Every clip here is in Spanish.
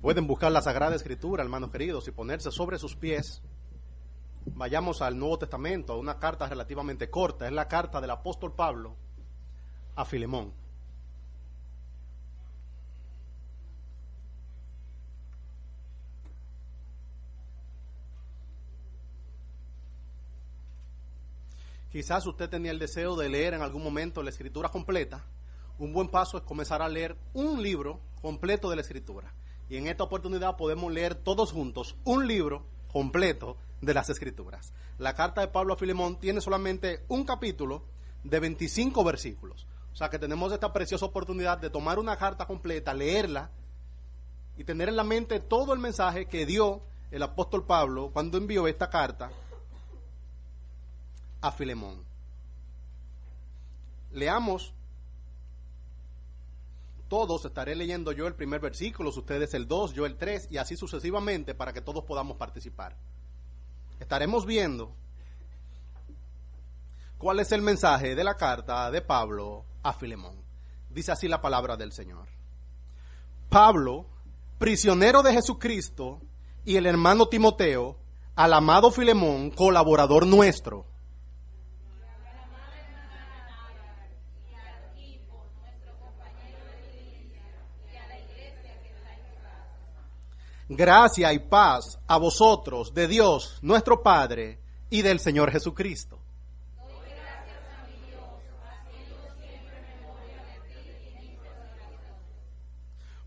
Pueden buscar la Sagrada Escritura, hermanos queridos, y ponerse sobre sus pies. Vayamos al Nuevo Testamento, a una carta relativamente corta. Es la carta del apóstol Pablo a Filemón. Quizás usted tenía el deseo de leer en algún momento la escritura completa. Un buen paso es comenzar a leer un libro completo de la escritura. Y en esta oportunidad podemos leer todos juntos un libro completo de las escrituras. La carta de Pablo a Filemón tiene solamente un capítulo de 25 versículos. O sea que tenemos esta preciosa oportunidad de tomar una carta completa, leerla y tener en la mente todo el mensaje que dio el apóstol Pablo cuando envió esta carta a Filemón. Leamos todos, estaré leyendo yo el primer versículo, ustedes el 2, yo el 3 y así sucesivamente para que todos podamos participar. Estaremos viendo cuál es el mensaje de la carta de Pablo a Filemón. Dice así la palabra del Señor. Pablo, prisionero de Jesucristo, y el hermano Timoteo, al amado Filemón, colaborador nuestro gracia y paz a vosotros de Dios nuestro Padre y del Señor Jesucristo.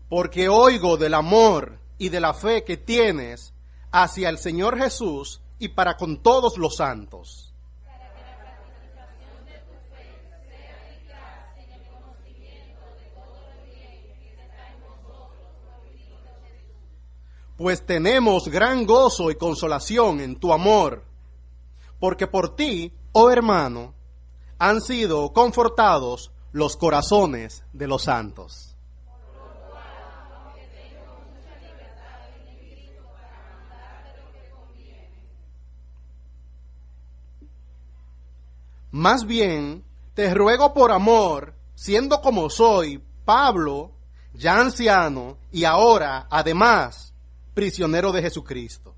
Porque oigo del amor y de la fe que tienes hacia el Señor Jesús y para con todos los santos. Pues tenemos gran gozo y consolación en tu amor, porque por ti, oh hermano, han sido confortados los corazones de los santos. Más bien, te ruego por amor, siendo como soy, Pablo, ya anciano, y ahora, además, prisionero de Jesucristo.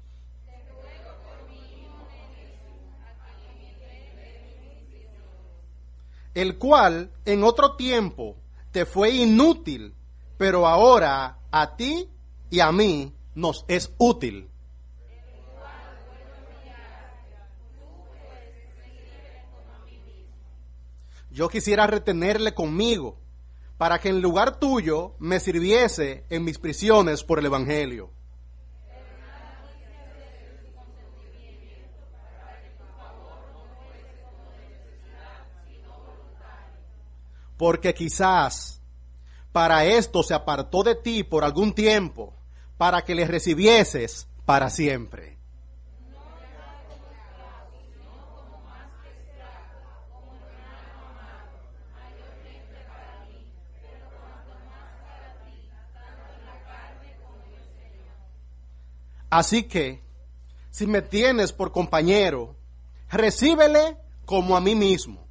El cual en otro tiempo te fue inútil, pero ahora a ti y a mí nos es útil. Yo quisiera retenerle conmigo para que en lugar tuyo me sirviese en mis prisiones por el Evangelio. Porque quizás para esto se apartó de ti por algún tiempo, para que le recibieses para siempre. Así que, si me tienes por compañero, recíbele como a mí mismo.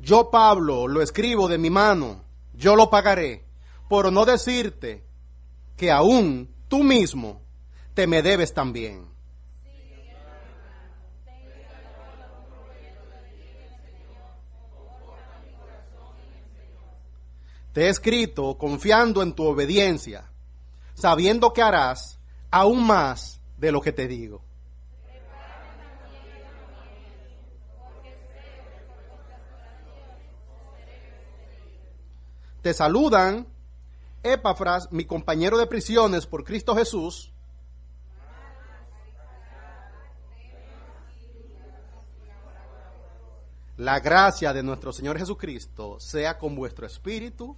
Yo, Pablo, lo escribo de mi mano, yo lo pagaré, por no decirte que aún tú mismo te me debes también. Te he escrito confiando en tu obediencia, sabiendo que harás aún más de lo que te digo. Te saludan Epafras, mi compañero de prisiones por Cristo Jesús. La gracia de nuestro Señor Jesucristo sea con vuestro espíritu.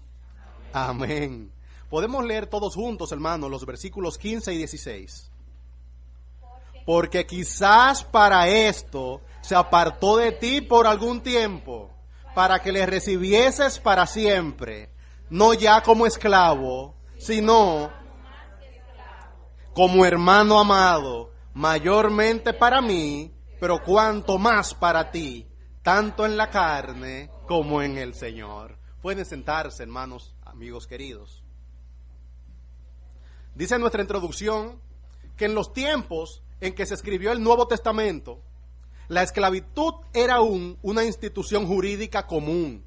Amén. Podemos leer todos juntos, hermanos, los versículos 15 y 16. Porque quizás para esto se apartó de ti por algún tiempo, para que le recibieses para siempre no ya como esclavo, sino como hermano amado, mayormente para mí, pero cuanto más para ti, tanto en la carne como en el Señor. Pueden sentarse, hermanos, amigos queridos. Dice nuestra introducción que en los tiempos en que se escribió el Nuevo Testamento, la esclavitud era aún una institución jurídica común,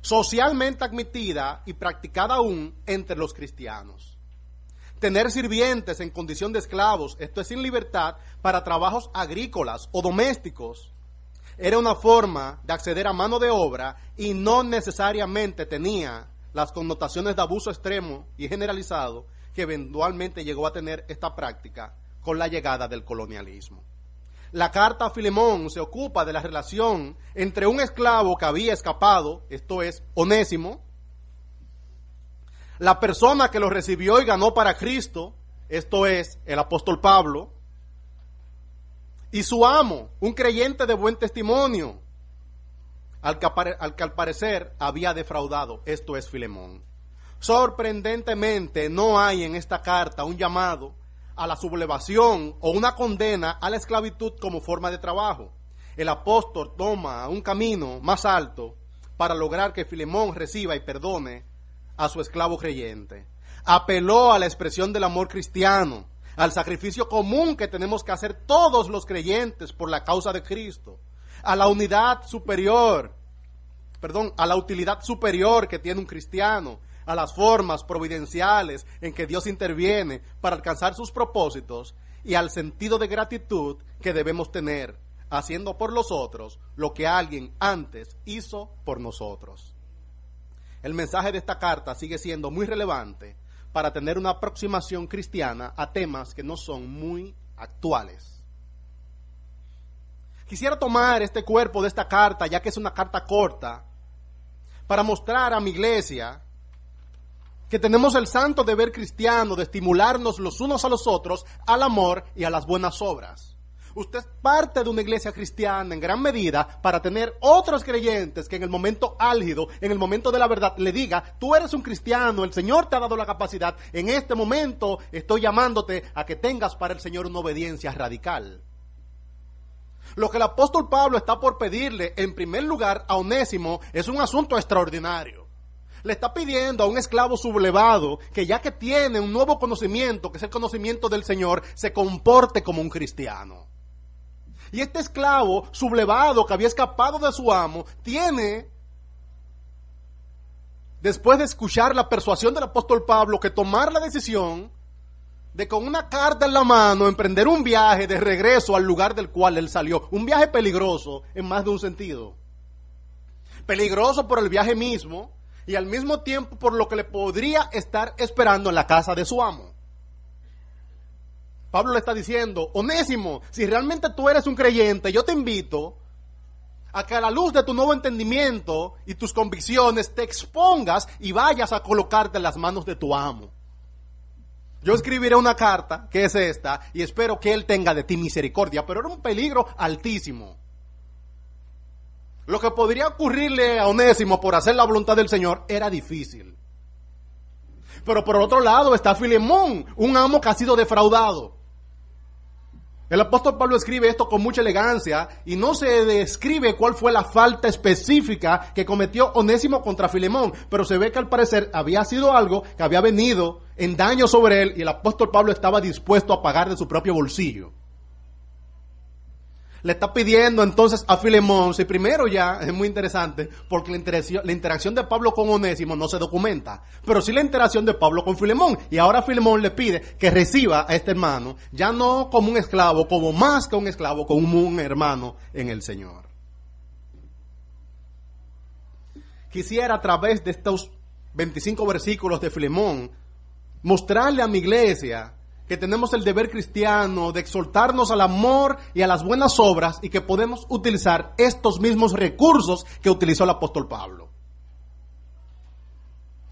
socialmente admitida y practicada aún entre los cristianos. Tener sirvientes en condición de esclavos, esto es sin libertad, para trabajos agrícolas o domésticos, era una forma de acceder a mano de obra y no necesariamente tenía las connotaciones de abuso extremo y generalizado que eventualmente llegó a tener esta práctica con la llegada del colonialismo. La carta a Filemón se ocupa de la relación entre un esclavo que había escapado, esto es, Onésimo, la persona que lo recibió y ganó para Cristo, esto es, el apóstol Pablo, y su amo, un creyente de buen testimonio, al que, al que, al parecer había defraudado, esto es Filemón. Sorprendentemente no hay en esta carta un llamado a la sublevación o una condena a la esclavitud como forma de trabajo. El apóstol toma un camino más alto para lograr que Filemón reciba y perdone a su esclavo creyente. Apeló a la expresión del amor cristiano, al sacrificio común que tenemos que hacer todos los creyentes por la causa de Cristo, a la unidad superior, perdón, a la utilidad superior que tiene un cristiano, a las formas providenciales en que Dios interviene para alcanzar sus propósitos y al sentido de gratitud que debemos tener, haciendo por los otros lo que alguien antes hizo por nosotros. El mensaje de esta carta sigue siendo muy relevante para tener una aproximación cristiana a temas que no son muy actuales. Quisiera tomar este cuerpo de esta carta, ya que es una carta corta, para mostrar a mi iglesia que tenemos el santo deber cristiano de estimularnos los unos a los otros al amor y a las buenas obras. Usted es parte de una iglesia cristiana en gran medida para tener otros creyentes que en el momento álgido, en el momento de la verdad, le diga, tú eres un cristiano, el Señor te ha dado la capacidad, en este momento estoy llamándote a que tengas para el Señor una obediencia radical. Lo que el apóstol Pablo está por pedirle, en primer lugar, a Onésimo, es un asunto extraordinario. Le está pidiendo a un esclavo sublevado que ya que tiene un nuevo conocimiento, que es el conocimiento del Señor, se comporte como un cristiano. Y este esclavo sublevado que había escapado de su amo, tiene, después de escuchar la persuasión del apóstol Pablo, que tomar la decisión de con una carta en la mano emprender un viaje de regreso al lugar del cual él salió. Un viaje peligroso en más de un sentido. Peligroso por el viaje mismo y al mismo tiempo por lo que le podría estar esperando en la casa de su amo. Pablo le está diciendo, Onésimo, si realmente tú eres un creyente, yo te invito a que a la luz de tu nuevo entendimiento y tus convicciones te expongas y vayas a colocarte en las manos de tu amo. Yo escribiré una carta, que es esta, y espero que él tenga de ti misericordia, pero era un peligro altísimo. Lo que podría ocurrirle a Onésimo por hacer la voluntad del Señor era difícil. Pero por otro lado está Filemón, un amo que ha sido defraudado. El apóstol Pablo escribe esto con mucha elegancia y no se describe cuál fue la falta específica que cometió Onésimo contra Filemón, pero se ve que al parecer había sido algo que había venido en daño sobre él y el apóstol Pablo estaba dispuesto a pagar de su propio bolsillo le está pidiendo entonces a Filemón, si primero ya es muy interesante, porque la interacción, de Pablo con Onésimo no se documenta, pero sí la interacción de Pablo con Filemón. Y ahora Filemón le pide que reciba a este hermano, ya no como un esclavo, como más que un esclavo, como un hermano en el Señor. Quisiera a través de estos 25 versículos de Filemón mostrarle a mi iglesia que tenemos el deber cristiano de exhortarnos al amor y a las buenas obras y que podemos utilizar estos mismos recursos que utilizó el apóstol Pablo.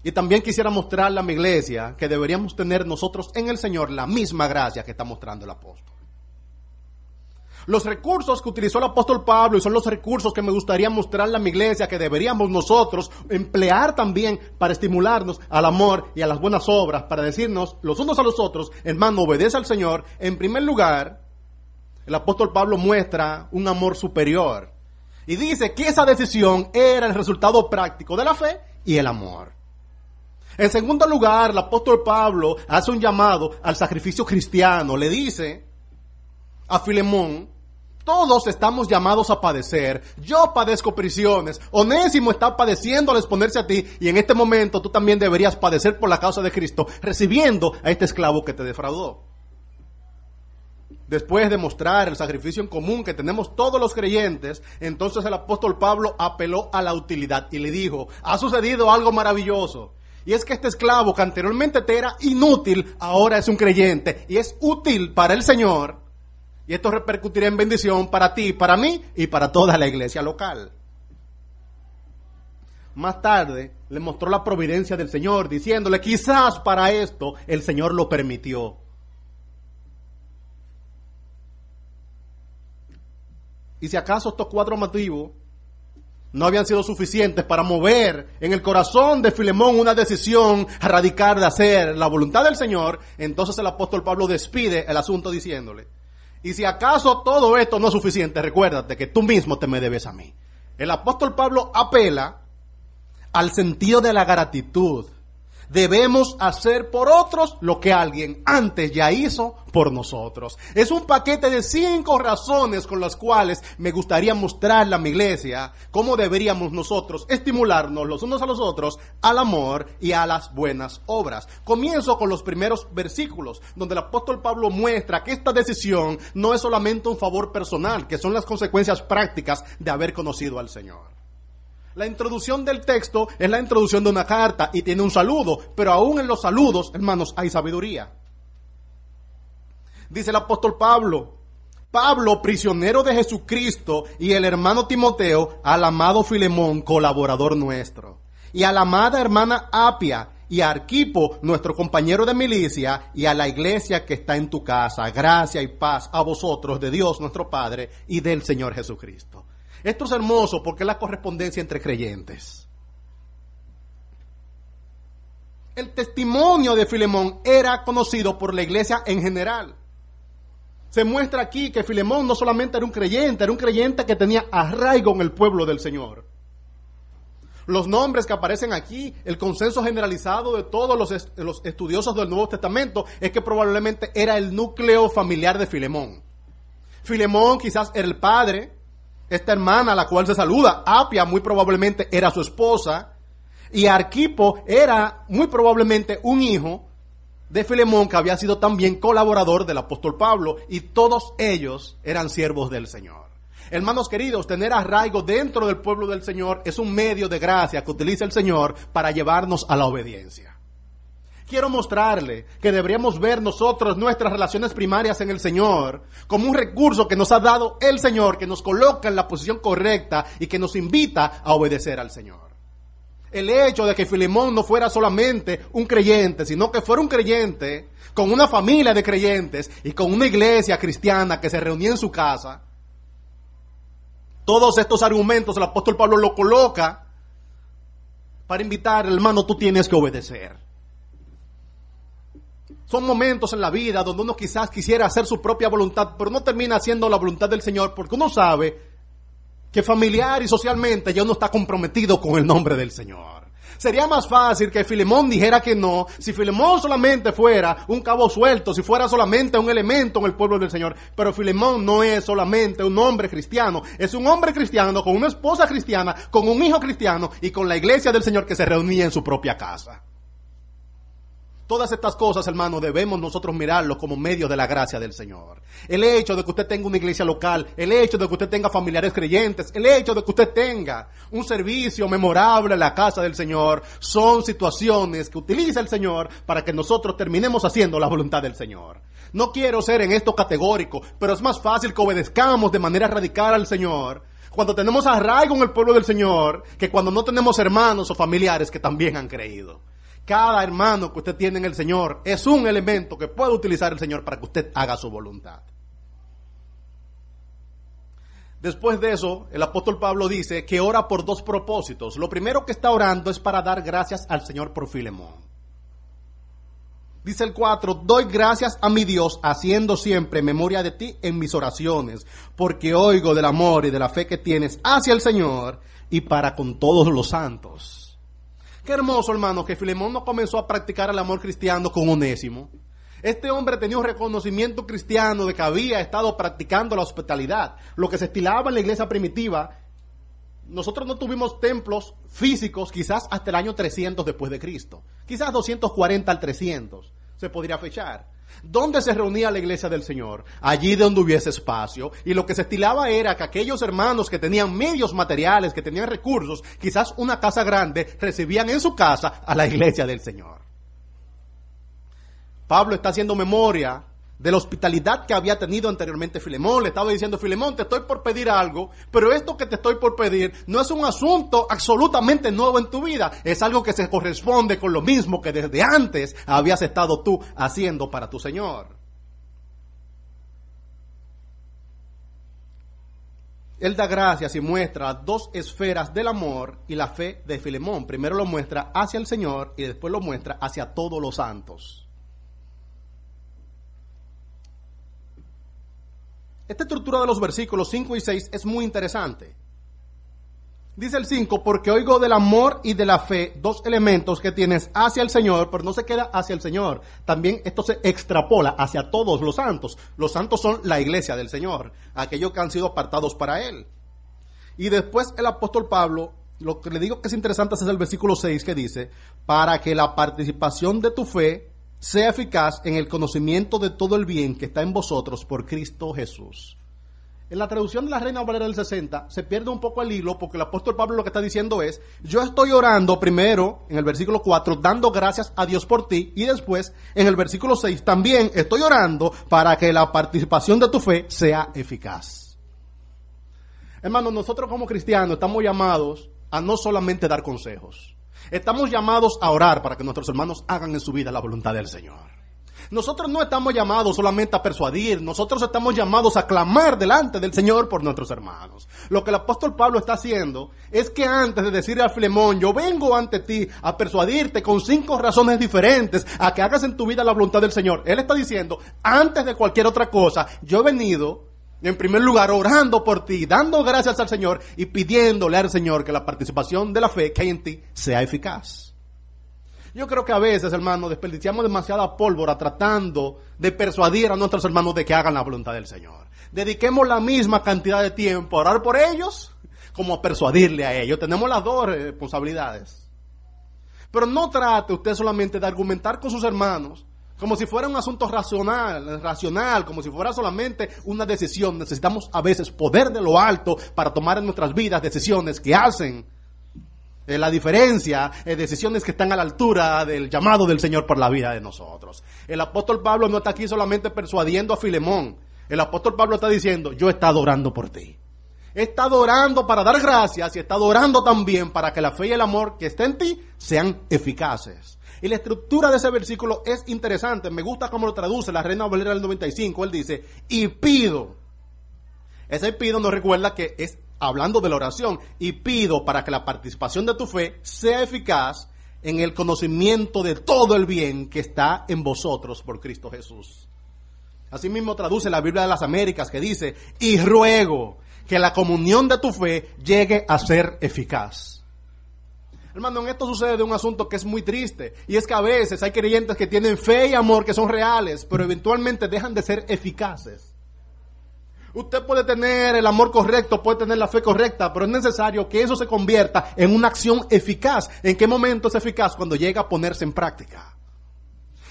Y también quisiera mostrarle a mi iglesia que deberíamos tener nosotros en el Señor la misma gracia que está mostrando el apóstol. Los recursos que utilizó el apóstol Pablo y son los recursos que me gustaría mostrarle a mi iglesia que deberíamos nosotros emplear también para estimularnos al amor y a las buenas obras, para decirnos los unos a los otros, hermano, obedece al Señor. En primer lugar, el apóstol Pablo muestra un amor superior y dice que esa decisión era el resultado práctico de la fe y el amor. En segundo lugar, el apóstol Pablo hace un llamado al sacrificio cristiano. Le dice a Filemón, todos estamos llamados a padecer. Yo padezco prisiones. Onésimo está padeciendo al exponerse a ti y en este momento tú también deberías padecer por la causa de Cristo, recibiendo a este esclavo que te defraudó. Después de mostrar el sacrificio en común que tenemos todos los creyentes, entonces el apóstol Pablo apeló a la utilidad y le dijo, ha sucedido algo maravilloso. Y es que este esclavo que anteriormente te era inútil, ahora es un creyente y es útil para el Señor. Y esto repercutirá en bendición para ti, para mí y para toda la iglesia local. Más tarde le mostró la providencia del Señor, diciéndole, quizás para esto el Señor lo permitió. Y si acaso estos cuatro motivos no habían sido suficientes para mover en el corazón de Filemón una decisión radical de hacer la voluntad del Señor, entonces el apóstol Pablo despide el asunto diciéndole, y si acaso todo esto no es suficiente, recuérdate que tú mismo te me debes a mí. El apóstol Pablo apela al sentido de la gratitud debemos hacer por otros lo que alguien antes ya hizo por nosotros. Es un paquete de cinco razones con las cuales me gustaría mostrarle a mi iglesia cómo deberíamos nosotros estimularnos los unos a los otros al amor y a las buenas obras. Comienzo con los primeros versículos, donde el apóstol Pablo muestra que esta decisión no es solamente un favor personal, que son las consecuencias prácticas de haber conocido al Señor. La introducción del texto es la introducción de una carta y tiene un saludo, pero aún en los saludos, hermanos, hay sabiduría. Dice el apóstol Pablo, Pablo, prisionero de Jesucristo, y el hermano Timoteo, al amado Filemón, colaborador nuestro, y a la amada hermana Apia, y a Arquipo, nuestro compañero de milicia, y a la iglesia que está en tu casa, gracia y paz a vosotros de Dios nuestro Padre y del Señor Jesucristo. Esto es hermoso porque es la correspondencia entre creyentes. El testimonio de Filemón era conocido por la iglesia en general. Se muestra aquí que Filemón no solamente era un creyente, era un creyente que tenía arraigo en el pueblo del Señor. Los nombres que aparecen aquí, el consenso generalizado de todos los, los estudiosos del Nuevo Testamento es que probablemente era el núcleo familiar de Filemón. Filemón quizás era el padre, esta hermana la cual se saluda, Apia muy probablemente era su esposa, y Arquipo era muy probablemente un hijo de Filemón que había sido también colaborador del apóstol Pablo, y todos ellos eran siervos del Señor. Hermanos queridos, tener arraigo dentro del pueblo del Señor es un medio de gracia que utiliza el Señor para llevarnos a la obediencia. Quiero mostrarle que deberíamos ver nosotros nuestras relaciones primarias en el Señor como un recurso que nos ha dado el Señor, que nos coloca en la posición correcta y que nos invita a obedecer al Señor. El hecho de que Filemón no fuera solamente un creyente, sino que fuera un creyente con una familia de creyentes y con una iglesia cristiana que se reunía en su casa. Todos estos argumentos el apóstol Pablo lo coloca para invitar, hermano, tú tienes que obedecer. Son momentos en la vida donde uno quizás quisiera hacer su propia voluntad, pero no termina haciendo la voluntad del Señor porque uno sabe que familiar y socialmente ya uno está comprometido con el nombre del Señor. Sería más fácil que Filemón dijera que no, si Filemón solamente fuera un cabo suelto, si fuera solamente un elemento en el pueblo del Señor. Pero Filemón no es solamente un hombre cristiano, es un hombre cristiano con una esposa cristiana, con un hijo cristiano y con la iglesia del Señor que se reunía en su propia casa. Todas estas cosas, hermano, debemos nosotros mirarlo como medio de la gracia del Señor. El hecho de que usted tenga una iglesia local, el hecho de que usted tenga familiares creyentes, el hecho de que usted tenga un servicio memorable en la casa del Señor, son situaciones que utiliza el Señor para que nosotros terminemos haciendo la voluntad del Señor. No quiero ser en esto categórico, pero es más fácil que obedezcamos de manera radical al Señor cuando tenemos arraigo en el pueblo del Señor que cuando no tenemos hermanos o familiares que también han creído. Cada hermano que usted tiene en el Señor es un elemento que puede utilizar el Señor para que usted haga su voluntad. Después de eso, el apóstol Pablo dice que ora por dos propósitos. Lo primero que está orando es para dar gracias al Señor por Filemón. Dice el 4, doy gracias a mi Dios haciendo siempre memoria de ti en mis oraciones, porque oigo del amor y de la fe que tienes hacia el Señor y para con todos los santos. Qué hermoso, hermano, que Filemón no comenzó a practicar el amor cristiano con Onésimo. Este hombre tenía un reconocimiento cristiano de que había estado practicando la hospitalidad, lo que se estilaba en la iglesia primitiva. Nosotros no tuvimos templos físicos quizás hasta el año 300 después de Cristo, quizás 240 al 300 se podría fechar. ¿Dónde se reunía la iglesia del Señor? Allí donde hubiese espacio. Y lo que se estilaba era que aquellos hermanos que tenían medios materiales, que tenían recursos, quizás una casa grande, recibían en su casa a la iglesia del Señor. Pablo está haciendo memoria de la hospitalidad que había tenido anteriormente Filemón. Le estaba diciendo, Filemón, te estoy por pedir algo, pero esto que te estoy por pedir no es un asunto absolutamente nuevo en tu vida, es algo que se corresponde con lo mismo que desde antes habías estado tú haciendo para tu Señor. Él da gracias y muestra dos esferas del amor y la fe de Filemón. Primero lo muestra hacia el Señor y después lo muestra hacia todos los santos. Esta estructura de los versículos 5 y 6 es muy interesante. Dice el 5, porque oigo del amor y de la fe dos elementos que tienes hacia el Señor, pero no se queda hacia el Señor. También esto se extrapola hacia todos los santos. Los santos son la iglesia del Señor, aquellos que han sido apartados para Él. Y después el apóstol Pablo, lo que le digo que es interesante es el versículo 6 que dice, para que la participación de tu fe sea eficaz en el conocimiento de todo el bien que está en vosotros por Cristo Jesús. En la traducción de la Reina Valera del 60 se pierde un poco el hilo porque el apóstol Pablo lo que está diciendo es, yo estoy orando primero en el versículo 4 dando gracias a Dios por ti y después en el versículo 6 también estoy orando para que la participación de tu fe sea eficaz. Hermanos, nosotros como cristianos estamos llamados a no solamente dar consejos, Estamos llamados a orar para que nuestros hermanos hagan en su vida la voluntad del Señor. Nosotros no estamos llamados solamente a persuadir, nosotros estamos llamados a clamar delante del Señor por nuestros hermanos. Lo que el apóstol Pablo está haciendo es que antes de decirle a Filemón, yo vengo ante ti a persuadirte con cinco razones diferentes a que hagas en tu vida la voluntad del Señor. Él está diciendo, antes de cualquier otra cosa, yo he venido en primer lugar, orando por ti, dando gracias al Señor y pidiéndole al Señor que la participación de la fe que hay en ti sea eficaz. Yo creo que a veces, hermano, desperdiciamos demasiada pólvora tratando de persuadir a nuestros hermanos de que hagan la voluntad del Señor. Dediquemos la misma cantidad de tiempo a orar por ellos como a persuadirle a ellos. Tenemos las dos responsabilidades. Pero no trate usted solamente de argumentar con sus hermanos como si fuera un asunto racional, racional, como si fuera solamente una decisión. Necesitamos a veces poder de lo alto para tomar en nuestras vidas decisiones que hacen eh, la diferencia, eh, decisiones que están a la altura del llamado del Señor por la vida de nosotros. El apóstol Pablo no está aquí solamente persuadiendo a Filemón. El apóstol Pablo está diciendo, yo he estado orando por ti. He estado orando para dar gracias y he estado orando también para que la fe y el amor que está en ti sean eficaces. Y la estructura de ese versículo es interesante. Me gusta cómo lo traduce la Reina Valera del 95. Él dice, y pido. Ese pido nos recuerda que es hablando de la oración. Y pido para que la participación de tu fe sea eficaz en el conocimiento de todo el bien que está en vosotros por Cristo Jesús. Asimismo traduce la Biblia de las Américas que dice, y ruego que la comunión de tu fe llegue a ser eficaz. Hermano, en esto sucede un asunto que es muy triste. Y es que a veces hay creyentes que tienen fe y amor que son reales, pero eventualmente dejan de ser eficaces. Usted puede tener el amor correcto, puede tener la fe correcta, pero es necesario que eso se convierta en una acción eficaz. ¿En qué momento es eficaz? Cuando llega a ponerse en práctica.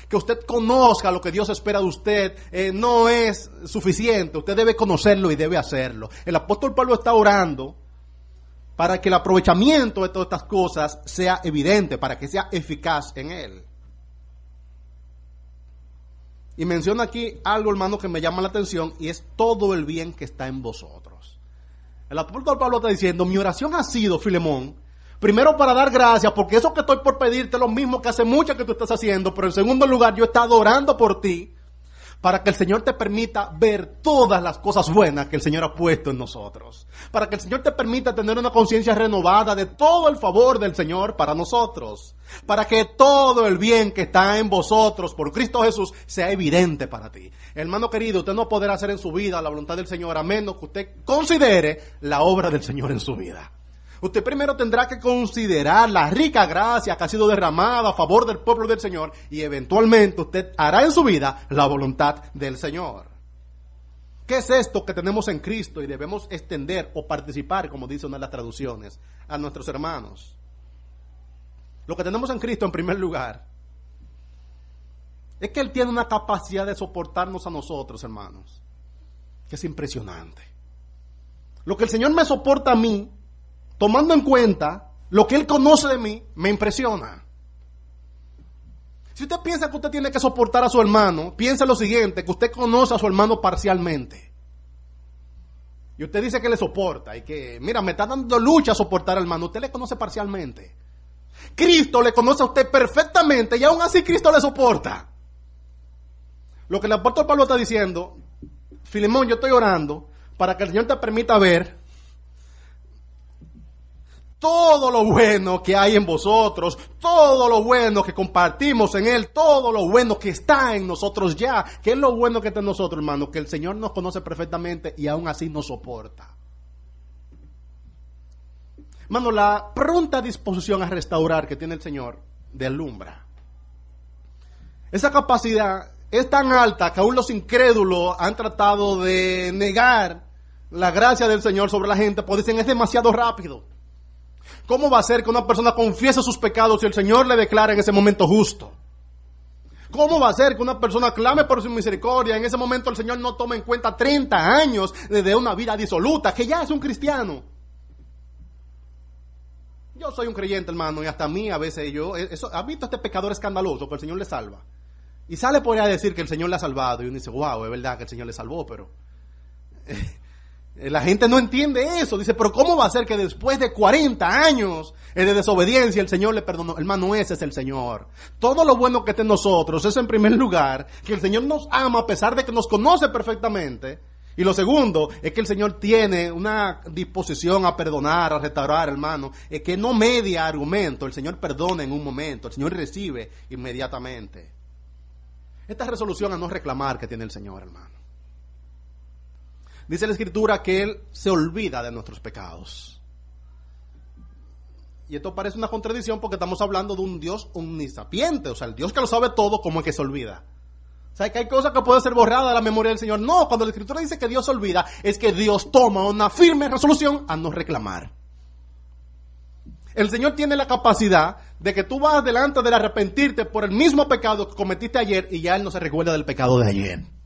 Que usted conozca lo que Dios espera de usted eh, no es suficiente. Usted debe conocerlo y debe hacerlo. El apóstol Pablo está orando para que el aprovechamiento de todas estas cosas sea evidente, para que sea eficaz en él. Y menciona aquí algo, hermano, que me llama la atención y es todo el bien que está en vosotros. El apóstol Pablo está diciendo, mi oración ha sido, Filemón, primero para dar gracias, porque eso que estoy por pedirte es lo mismo que hace mucho que tú estás haciendo, pero en segundo lugar yo he estado orando por ti para que el Señor te permita ver todas las cosas buenas que el Señor ha puesto en nosotros, para que el Señor te permita tener una conciencia renovada de todo el favor del Señor para nosotros, para que todo el bien que está en vosotros por Cristo Jesús sea evidente para ti. Hermano querido, usted no podrá hacer en su vida la voluntad del Señor a menos que usted considere la obra del Señor en su vida. Usted primero tendrá que considerar la rica gracia que ha sido derramada a favor del pueblo del Señor y eventualmente usted hará en su vida la voluntad del Señor. ¿Qué es esto que tenemos en Cristo y debemos extender o participar, como dice una de las traducciones, a nuestros hermanos? Lo que tenemos en Cristo en primer lugar es que Él tiene una capacidad de soportarnos a nosotros, hermanos, que es impresionante. Lo que el Señor me soporta a mí, tomando en cuenta lo que Él conoce de mí, me impresiona. Si usted piensa que usted tiene que soportar a su hermano, piensa lo siguiente, que usted conoce a su hermano parcialmente. Y usted dice que le soporta y que, mira, me está dando lucha a soportar al hermano. Usted le conoce parcialmente. Cristo le conoce a usted perfectamente y aún así Cristo le soporta. Lo que el apóstol Pablo está diciendo, Filemón, yo estoy orando para que el Señor te permita ver todo lo bueno que hay en vosotros, todo lo bueno que compartimos en Él, todo lo bueno que está en nosotros ya. ¿Qué es lo bueno que está en nosotros, hermano? Que el Señor nos conoce perfectamente y aún así nos soporta. Hermano, la pronta disposición a restaurar que tiene el Señor de alumbra. Esa capacidad es tan alta que aún los incrédulos han tratado de negar la gracia del Señor sobre la gente, porque dicen es demasiado rápido. ¿Cómo va a ser que una persona confiese sus pecados si el Señor le declara en ese momento justo? ¿Cómo va a ser que una persona clame por su misericordia? En ese momento el Señor no toma en cuenta 30 años de una vida disoluta, que ya es un cristiano. Yo soy un creyente, hermano, y hasta a mí a veces yo, eso, ¿ha visto este pecador escandaloso que el Señor le salva? Y sale por ahí a decir que el Señor le ha salvado. Y uno dice, wow, es verdad que el Señor le salvó, pero la gente no entiende eso. Dice, pero ¿cómo va a ser que después de 40 años de desobediencia el Señor le perdonó? Hermano, ese es el Señor. Todo lo bueno que está en nosotros es en primer lugar que el Señor nos ama a pesar de que nos conoce perfectamente. Y lo segundo es que el Señor tiene una disposición a perdonar, a restaurar, hermano. Es que no media argumento. El Señor perdona en un momento. El Señor recibe inmediatamente. Esta resolución a no reclamar que tiene el Señor, hermano. Dice la Escritura que Él se olvida de nuestros pecados. Y esto parece una contradicción porque estamos hablando de un Dios omnisapiente, o sea, el Dios que lo sabe todo, como es que se olvida. O sea, que hay cosas que pueden ser borradas de la memoria del Señor. No, cuando la Escritura dice que Dios se olvida, es que Dios toma una firme resolución a no reclamar. El Señor tiene la capacidad de que tú vas delante de arrepentirte por el mismo pecado que cometiste ayer y ya Él no se recuerda del pecado de ayer.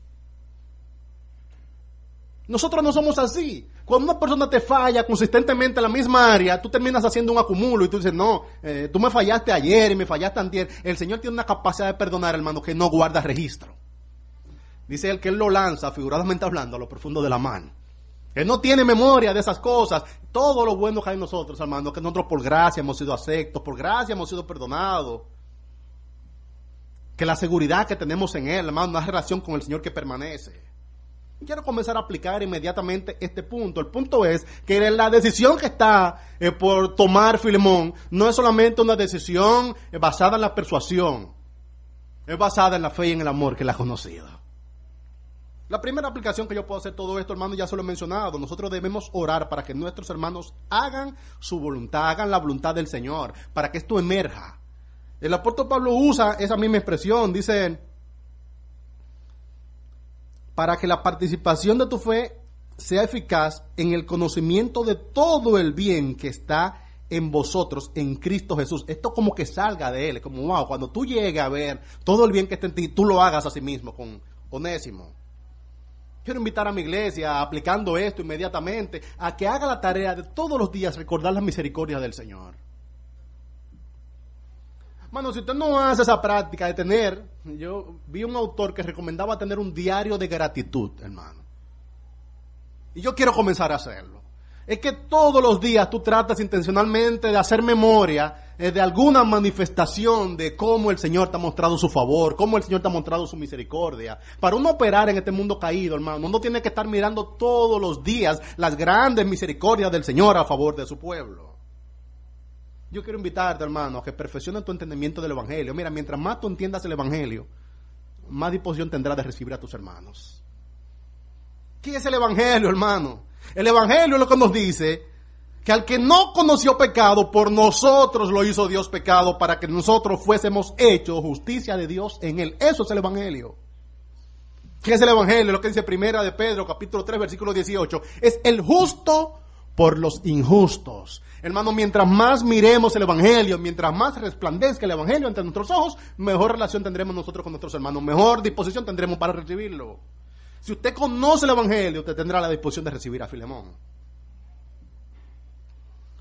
Nosotros no somos así. Cuando una persona te falla consistentemente en la misma área, tú terminas haciendo un acumulo y tú dices, no, eh, tú me fallaste ayer y me fallaste antier. El Señor tiene una capacidad de perdonar, hermano, que no guarda registro. Dice él que Él lo lanza, figuradamente hablando, a lo profundo de la mano. Él no tiene memoria de esas cosas. Todo lo bueno que hay en nosotros, hermano, que nosotros por gracia hemos sido aceptos, por gracia hemos sido perdonados. Que la seguridad que tenemos en Él, hermano, una relación con el Señor que permanece. Quiero comenzar a aplicar inmediatamente este punto. El punto es que la decisión que está eh, por tomar Filemón no es solamente una decisión eh, basada en la persuasión, es basada en la fe y en el amor que la ha conocido. La primera aplicación que yo puedo hacer todo esto, hermano, ya se lo he mencionado. Nosotros debemos orar para que nuestros hermanos hagan su voluntad, hagan la voluntad del Señor, para que esto emerja. El apóstol Pablo usa esa misma expresión, dice, para que la participación de tu fe sea eficaz en el conocimiento de todo el bien que está en vosotros, en Cristo Jesús. Esto como que salga de Él, como, wow, cuando tú llegues a ver todo el bien que está en ti, tú lo hagas a sí mismo con Onésimo. Quiero invitar a mi iglesia, aplicando esto inmediatamente, a que haga la tarea de todos los días recordar las misericordias del Señor. Mano, si usted no hace esa práctica de tener, yo vi un autor que recomendaba tener un diario de gratitud, hermano. Y yo quiero comenzar a hacerlo es que todos los días tú tratas intencionalmente de hacer memoria eh, de alguna manifestación de cómo el Señor te ha mostrado su favor, cómo el Señor te ha mostrado su misericordia. Para uno operar en este mundo caído, hermano, uno tiene que estar mirando todos los días las grandes misericordias del Señor a favor de su pueblo. Yo quiero invitarte, hermano, a que perfecciones tu entendimiento del Evangelio. Mira, mientras más tú entiendas el Evangelio, más disposición tendrás de recibir a tus hermanos. ¿Qué es el Evangelio, hermano? El Evangelio es lo que nos dice que al que no conoció pecado, por nosotros lo hizo Dios pecado para que nosotros fuésemos hechos justicia de Dios en él. Eso es el Evangelio. ¿Qué es el Evangelio? Lo que dice primera de Pedro, capítulo 3, versículo 18. Es el justo por los injustos. Hermano, mientras más miremos el Evangelio, mientras más resplandezca el Evangelio ante nuestros ojos, mejor relación tendremos nosotros con nuestros hermanos, mejor disposición tendremos para recibirlo. Si usted conoce el Evangelio, usted tendrá la disposición de recibir a Filemón.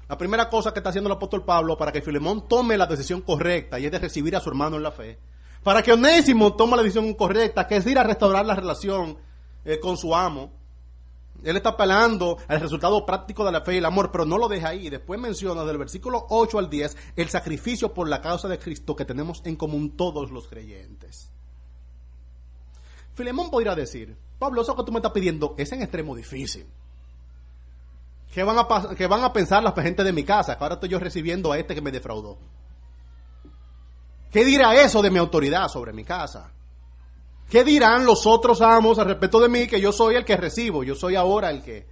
La primera cosa que está haciendo el apóstol Pablo para que Filemón tome la decisión correcta y es de recibir a su hermano en la fe. Para que Onésimo tome la decisión correcta, que es ir a restaurar la relación eh, con su amo. Él está apelando al resultado práctico de la fe y el amor, pero no lo deja ahí. Después menciona del versículo 8 al 10 el sacrificio por la causa de Cristo que tenemos en común todos los creyentes. Filemón podría decir, Pablo, eso que tú me estás pidiendo es en extremo difícil. ¿Qué van, a, pensar la gente de mi casa? Que ahora estoy yo recibiendo a este que me defraudó. ¿Qué dirá eso de mi autoridad sobre mi casa? ¿Qué dirán los otros amos al respecto de mí que yo soy el que recibo? Yo soy ahora el que...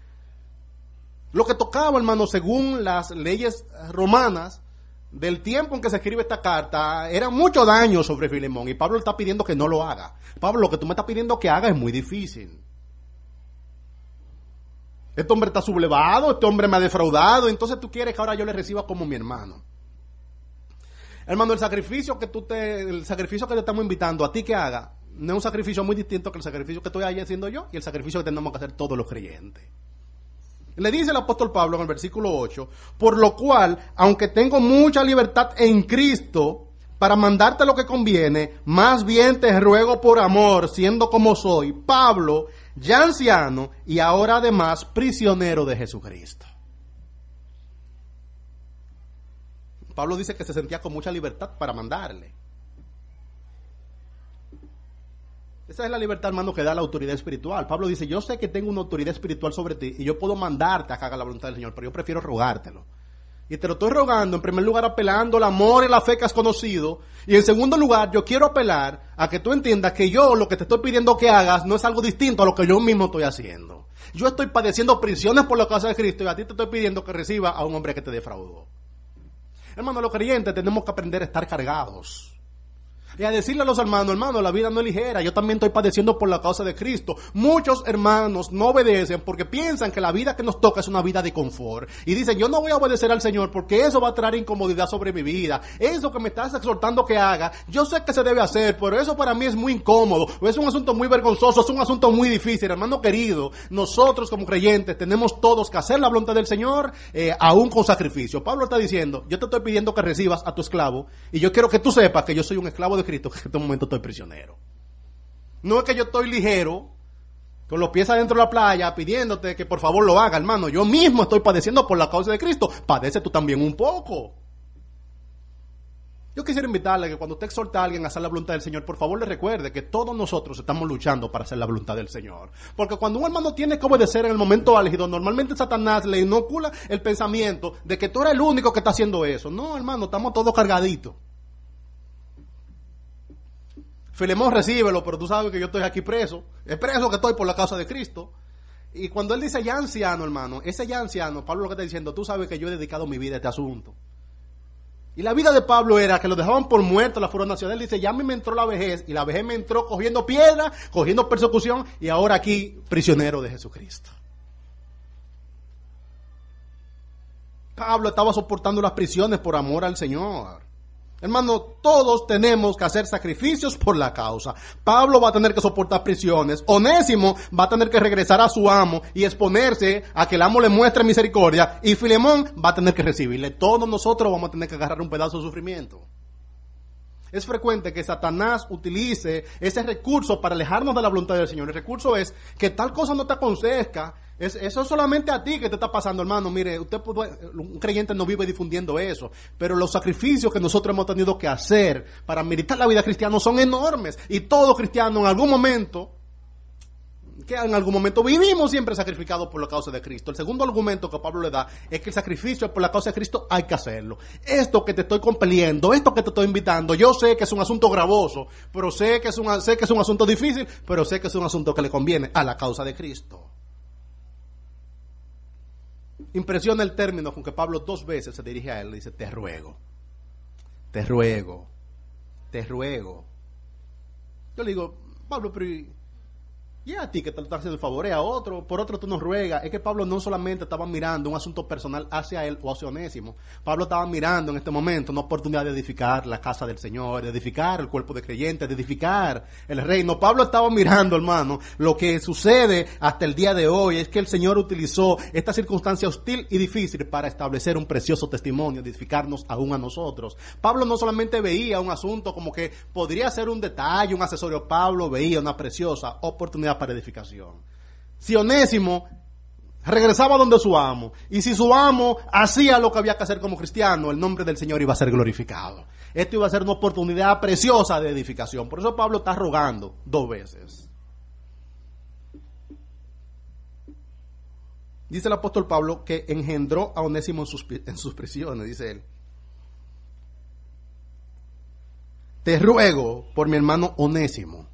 Lo que tocaba, hermano, según las leyes romanas, del tiempo en que se escribe esta carta, era mucho daño sobre Filemón. Y Pablo está pidiendo que no lo haga. Pablo, lo que tú me estás pidiendo que haga es muy difícil. Este hombre está sublevado, este hombre me ha defraudado, entonces tú quieres que ahora yo le reciba como mi hermano. Hermano, el sacrificio que tú te, el sacrificio que te estamos invitando a ti que haga, no es un sacrificio muy distinto que el sacrificio que estoy haciendo yo y el sacrificio que tenemos que hacer todos los creyentes. Le dice el apóstol Pablo en el versículo 8, por lo cual, aunque tengo mucha libertad en Cristo para mandarte lo que conviene, más bien te ruego por amor, siendo como soy, Pablo, ya anciano y ahora además prisionero de Jesucristo. Pablo dice que se sentía con mucha libertad para mandarle. Esa es la libertad, hermano, que da la autoridad espiritual. Pablo dice, yo sé que tengo una autoridad espiritual sobre ti y yo puedo mandarte a que haga la voluntad del Señor, pero yo prefiero rogártelo. Y te lo estoy rogando, en primer lugar, apelando al amor y la fe que has conocido. Y en segundo lugar, yo quiero apelar a que tú entiendas que yo lo que te estoy pidiendo que hagas no es algo distinto a lo que yo mismo estoy haciendo. Yo estoy padeciendo prisiones por la causa de Cristo y a ti te estoy pidiendo que reciba a un hombre que te defraudó. Hermano, los creyentes tenemos que aprender a estar cargados y a decirle a los hermanos, hermanos, la vida no es ligera, yo también estoy padeciendo por la causa de Cristo. Muchos hermanos no obedecen porque piensan que la vida que nos toca es una vida de confort. Y dicen, yo no voy a obedecer al Señor porque eso va a traer incomodidad sobre mi vida. Eso que me estás exhortando que haga, yo sé que se debe hacer, pero eso para mí es muy incómodo, es un asunto muy vergonzoso, es un asunto muy difícil. Hermano querido, nosotros como creyentes tenemos todos que hacer la voluntad del Señor, eh, aún con sacrificio. Pablo está diciendo, yo te estoy pidiendo que recibas a tu esclavo y yo quiero que tú sepas que yo soy un esclavo de Cristo, que en este momento estoy prisionero. No es que yo estoy ligero, con los pies adentro de la playa, pidiéndote que por favor lo haga, hermano. Yo mismo estoy padeciendo por la causa de Cristo. Padece tú también un poco. Yo quisiera invitarle que cuando usted exhorta a alguien a hacer la voluntad del Señor, por favor le recuerde que todos nosotros estamos luchando para hacer la voluntad del Señor. Porque cuando un hermano tiene que obedecer en el momento álgido, normalmente Satanás le inocula el pensamiento de que tú eres el único que está haciendo eso. No, hermano, estamos todos cargaditos. Filemón recíbelo, pero tú sabes que yo estoy aquí preso. Es preso que estoy por la causa de Cristo. Y cuando él dice ya anciano, hermano, ese ya anciano, Pablo lo que está diciendo, tú sabes que yo he dedicado mi vida a este asunto. Y la vida de Pablo era que lo dejaban por muerto la fueron nacional. Él dice, ya me entró la vejez y la vejez me entró cogiendo piedra, cogiendo persecución y ahora aquí prisionero de Jesucristo. Pablo estaba soportando las prisiones por amor al Señor. Hermano, todos tenemos que hacer sacrificios por la causa. Pablo va a tener que soportar prisiones. Onésimo va a tener que regresar a su amo y exponerse a que el amo le muestre misericordia. Y Filemón va a tener que recibirle. Todos nosotros vamos a tener que agarrar un pedazo de sufrimiento. Es frecuente que Satanás utilice ese recurso para alejarnos de la voluntad del Señor. El recurso es que tal cosa no te aconseja. Es, eso es solamente a ti que te está pasando, hermano. Mire, usted un creyente no vive difundiendo eso. Pero los sacrificios que nosotros hemos tenido que hacer para militar la vida cristiana son enormes. Y todo cristiano en algún momento que en algún momento vivimos siempre sacrificados por la causa de Cristo. El segundo argumento que Pablo le da es que el sacrificio por la causa de Cristo hay que hacerlo. Esto que te estoy compeliendo, esto que te estoy invitando, yo sé que es un asunto gravoso, pero sé que es un, sé que es un asunto difícil, pero sé que es un asunto que le conviene a la causa de Cristo. impresiona el término con que Pablo dos veces se dirige a él y dice, te ruego, te ruego, te ruego. Yo le digo, Pablo, pero y a ti que te lo estás haciendo el favor, a otro, por otro tú nos ruegas. Es que Pablo no solamente estaba mirando un asunto personal hacia él o hacia Onésimo. Pablo estaba mirando en este momento una oportunidad de edificar la casa del Señor, de edificar el cuerpo de creyentes, de edificar el reino. Pablo estaba mirando, hermano, lo que sucede hasta el día de hoy es que el Señor utilizó esta circunstancia hostil y difícil para establecer un precioso testimonio, edificarnos aún a nosotros. Pablo no solamente veía un asunto como que podría ser un detalle, un accesorio. Pablo veía una preciosa oportunidad para edificación. Si Onésimo regresaba donde su amo, y si su amo hacía lo que había que hacer como cristiano, el nombre del Señor iba a ser glorificado. Esto iba a ser una oportunidad preciosa de edificación. Por eso Pablo está rogando dos veces. Dice el apóstol Pablo que engendró a Onésimo en sus, en prisiones, dice él. Te ruego por mi hermano Onésimo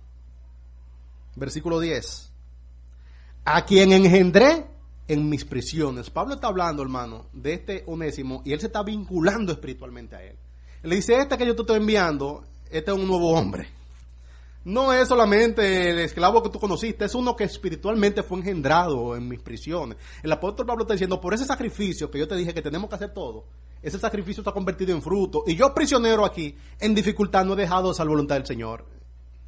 versículo 10. A quien engendré en mis prisiones. Pablo está hablando, hermano, de este onésimo y él se está vinculando espiritualmente a él. le dice, este que yo te estoy enviando, este es un nuevo hombre. No es solamente el esclavo que tú conociste, es uno que espiritualmente fue engendrado en mis prisiones. El apóstol Pablo está diciendo, por ese sacrificio que yo te dije que tenemos que hacer todo, ese sacrificio está convertido en fruto. Y yo prisionero aquí, en dificultad, no he dejado esa voluntad del Señor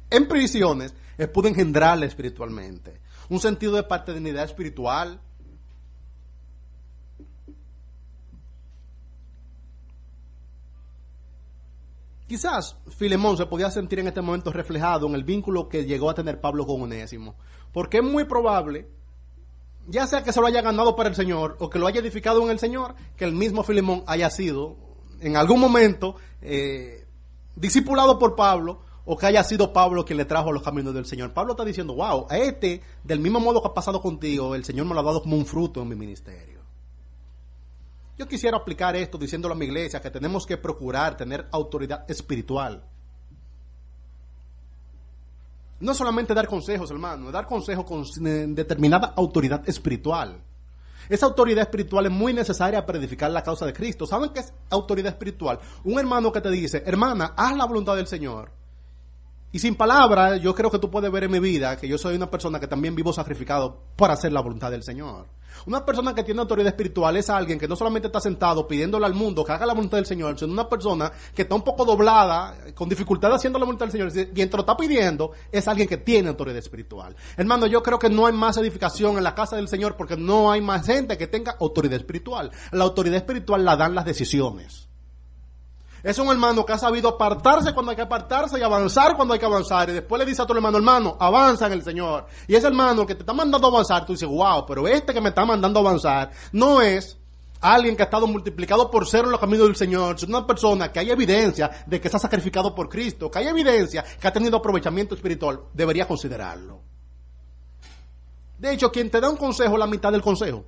en prisiones, es pudo engendrarle espiritualmente. Un sentido de paternidad espiritual. Quizás Filemón se podía sentir en este momento reflejado en el vínculo que llegó a tener Pablo con Onésimo. Porque es muy probable, ya sea que se lo haya ganado para el Señor o que lo haya edificado en el Señor, que el mismo Filemón haya sido en algún momento eh, discipulado por Pablo o que haya sido Pablo quien le trajo los caminos del Señor. Pablo está diciendo, wow, a este, del mismo modo que ha pasado contigo, el Señor me lo ha dado como un fruto en mi ministerio. Yo quisiera aplicar esto diciéndolo a mi iglesia, que tenemos que procurar tener autoridad espiritual. No solamente dar consejos, hermano, dar consejos con determinada autoridad espiritual. Esa autoridad espiritual es muy necesaria para edificar la causa de Cristo. ¿Saben qué es autoridad espiritual? Un hermano que te dice, hermana, haz la voluntad del Señor. Y sin palabras, yo creo que tú puedes ver en mi vida que yo soy una persona que también vivo sacrificado para hacer la voluntad del Señor. Una persona que tiene autoridad espiritual es alguien que no solamente está sentado pidiéndole al mundo que haga la voluntad del Señor, sino una persona que está un poco doblada, con dificultad haciendo la voluntad del Señor, te lo está pidiendo es alguien que tiene autoridad espiritual. Hermano, yo creo que no hay más edificación en la casa del Señor porque no hay más gente que tenga autoridad espiritual. La autoridad espiritual la dan las decisiones. Es un hermano que ha sabido apartarse cuando hay que apartarse y avanzar cuando hay que avanzar. Y después le dice a tu hermano, hermano, avanza en el Señor. Y ese hermano que te está mandando a avanzar, tú dices, wow, pero este que me está mandando a avanzar no es alguien que ha estado multiplicado por cero en los caminos del Señor, sino una persona que hay evidencia de que está sacrificado por Cristo, que hay evidencia que ha tenido aprovechamiento espiritual, debería considerarlo. De hecho, quien te da un consejo, la mitad del consejo.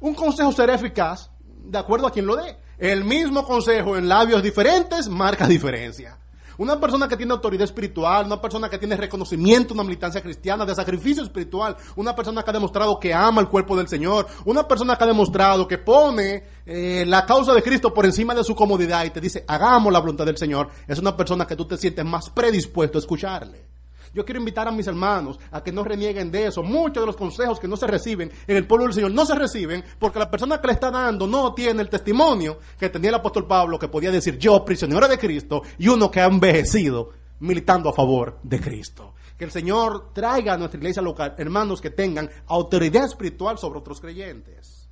Un consejo será eficaz de acuerdo a quien lo dé. El mismo consejo en labios diferentes marca diferencia. Una persona que tiene autoridad espiritual, una persona que tiene reconocimiento, una militancia cristiana, de sacrificio espiritual, una persona que ha demostrado que ama el cuerpo del Señor, una persona que ha demostrado que pone eh, la causa de Cristo por encima de su comodidad y te dice, hagamos la voluntad del Señor, es una persona que tú te sientes más predispuesto a escucharle. Yo quiero invitar a mis hermanos a que no renieguen de eso. Muchos de los consejos que no se reciben en el pueblo del Señor no se reciben porque la persona que le está dando no tiene el testimonio que tenía el apóstol Pablo que podía decir yo, prisionero de Cristo, y uno que ha envejecido militando a favor de Cristo. Que el Señor traiga a nuestra iglesia local hermanos que tengan autoridad espiritual sobre otros creyentes.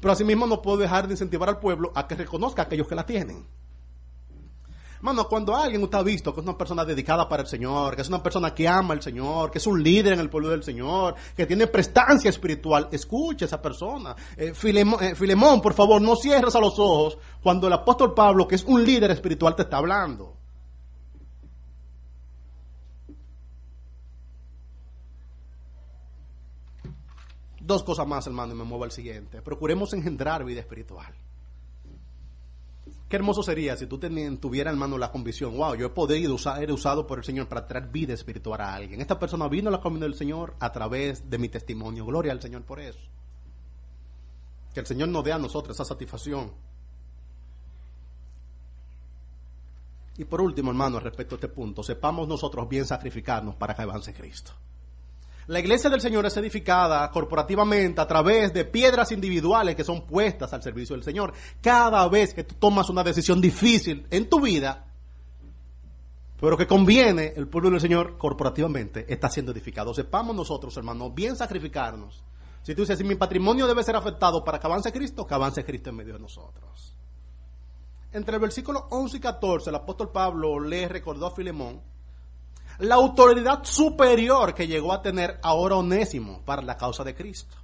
Pero asimismo no puedo dejar de incentivar al pueblo a que reconozca a aquellos que la tienen. Mano, cuando alguien usted ha visto que es una persona dedicada para el Señor, que es una persona que ama al Señor, que es un líder en el pueblo del Señor, que tiene prestancia espiritual, escuche a esa persona. Eh, eh, Filemón, por favor, no cierres a los ojos cuando el apóstol Pablo, que es un líder espiritual, te está hablando. Dos cosas más, hermano, y me muevo al siguiente. Procuremos engendrar vida espiritual. Qué hermoso sería si tú tuvieras, hermano, la convicción, wow, yo he podido ser usado por el Señor para traer vida espiritual a alguien. Esta persona vino a la comunidad del Señor a través de mi testimonio. Gloria al Señor por eso. Que el Señor nos dé a nosotros esa satisfacción. Y por último, hermano, respecto a este punto, sepamos nosotros bien sacrificarnos para que avance Cristo. La iglesia del Señor es edificada corporativamente a través de piedras individuales que son puestas al servicio del Señor. Cada vez que tú tomas una decisión difícil en tu vida, pero que conviene, el pueblo del Señor corporativamente está siendo edificado. Sepamos nosotros, hermanos, bien sacrificarnos. Si tú dices, si mi patrimonio debe ser afectado para que avance Cristo, que avance Cristo en medio de nosotros. Entre el versículo 11 y 14, el apóstol Pablo le recordó a Filemón la autoridad superior que llegó a tener ahora Onésimo para la causa de Cristo.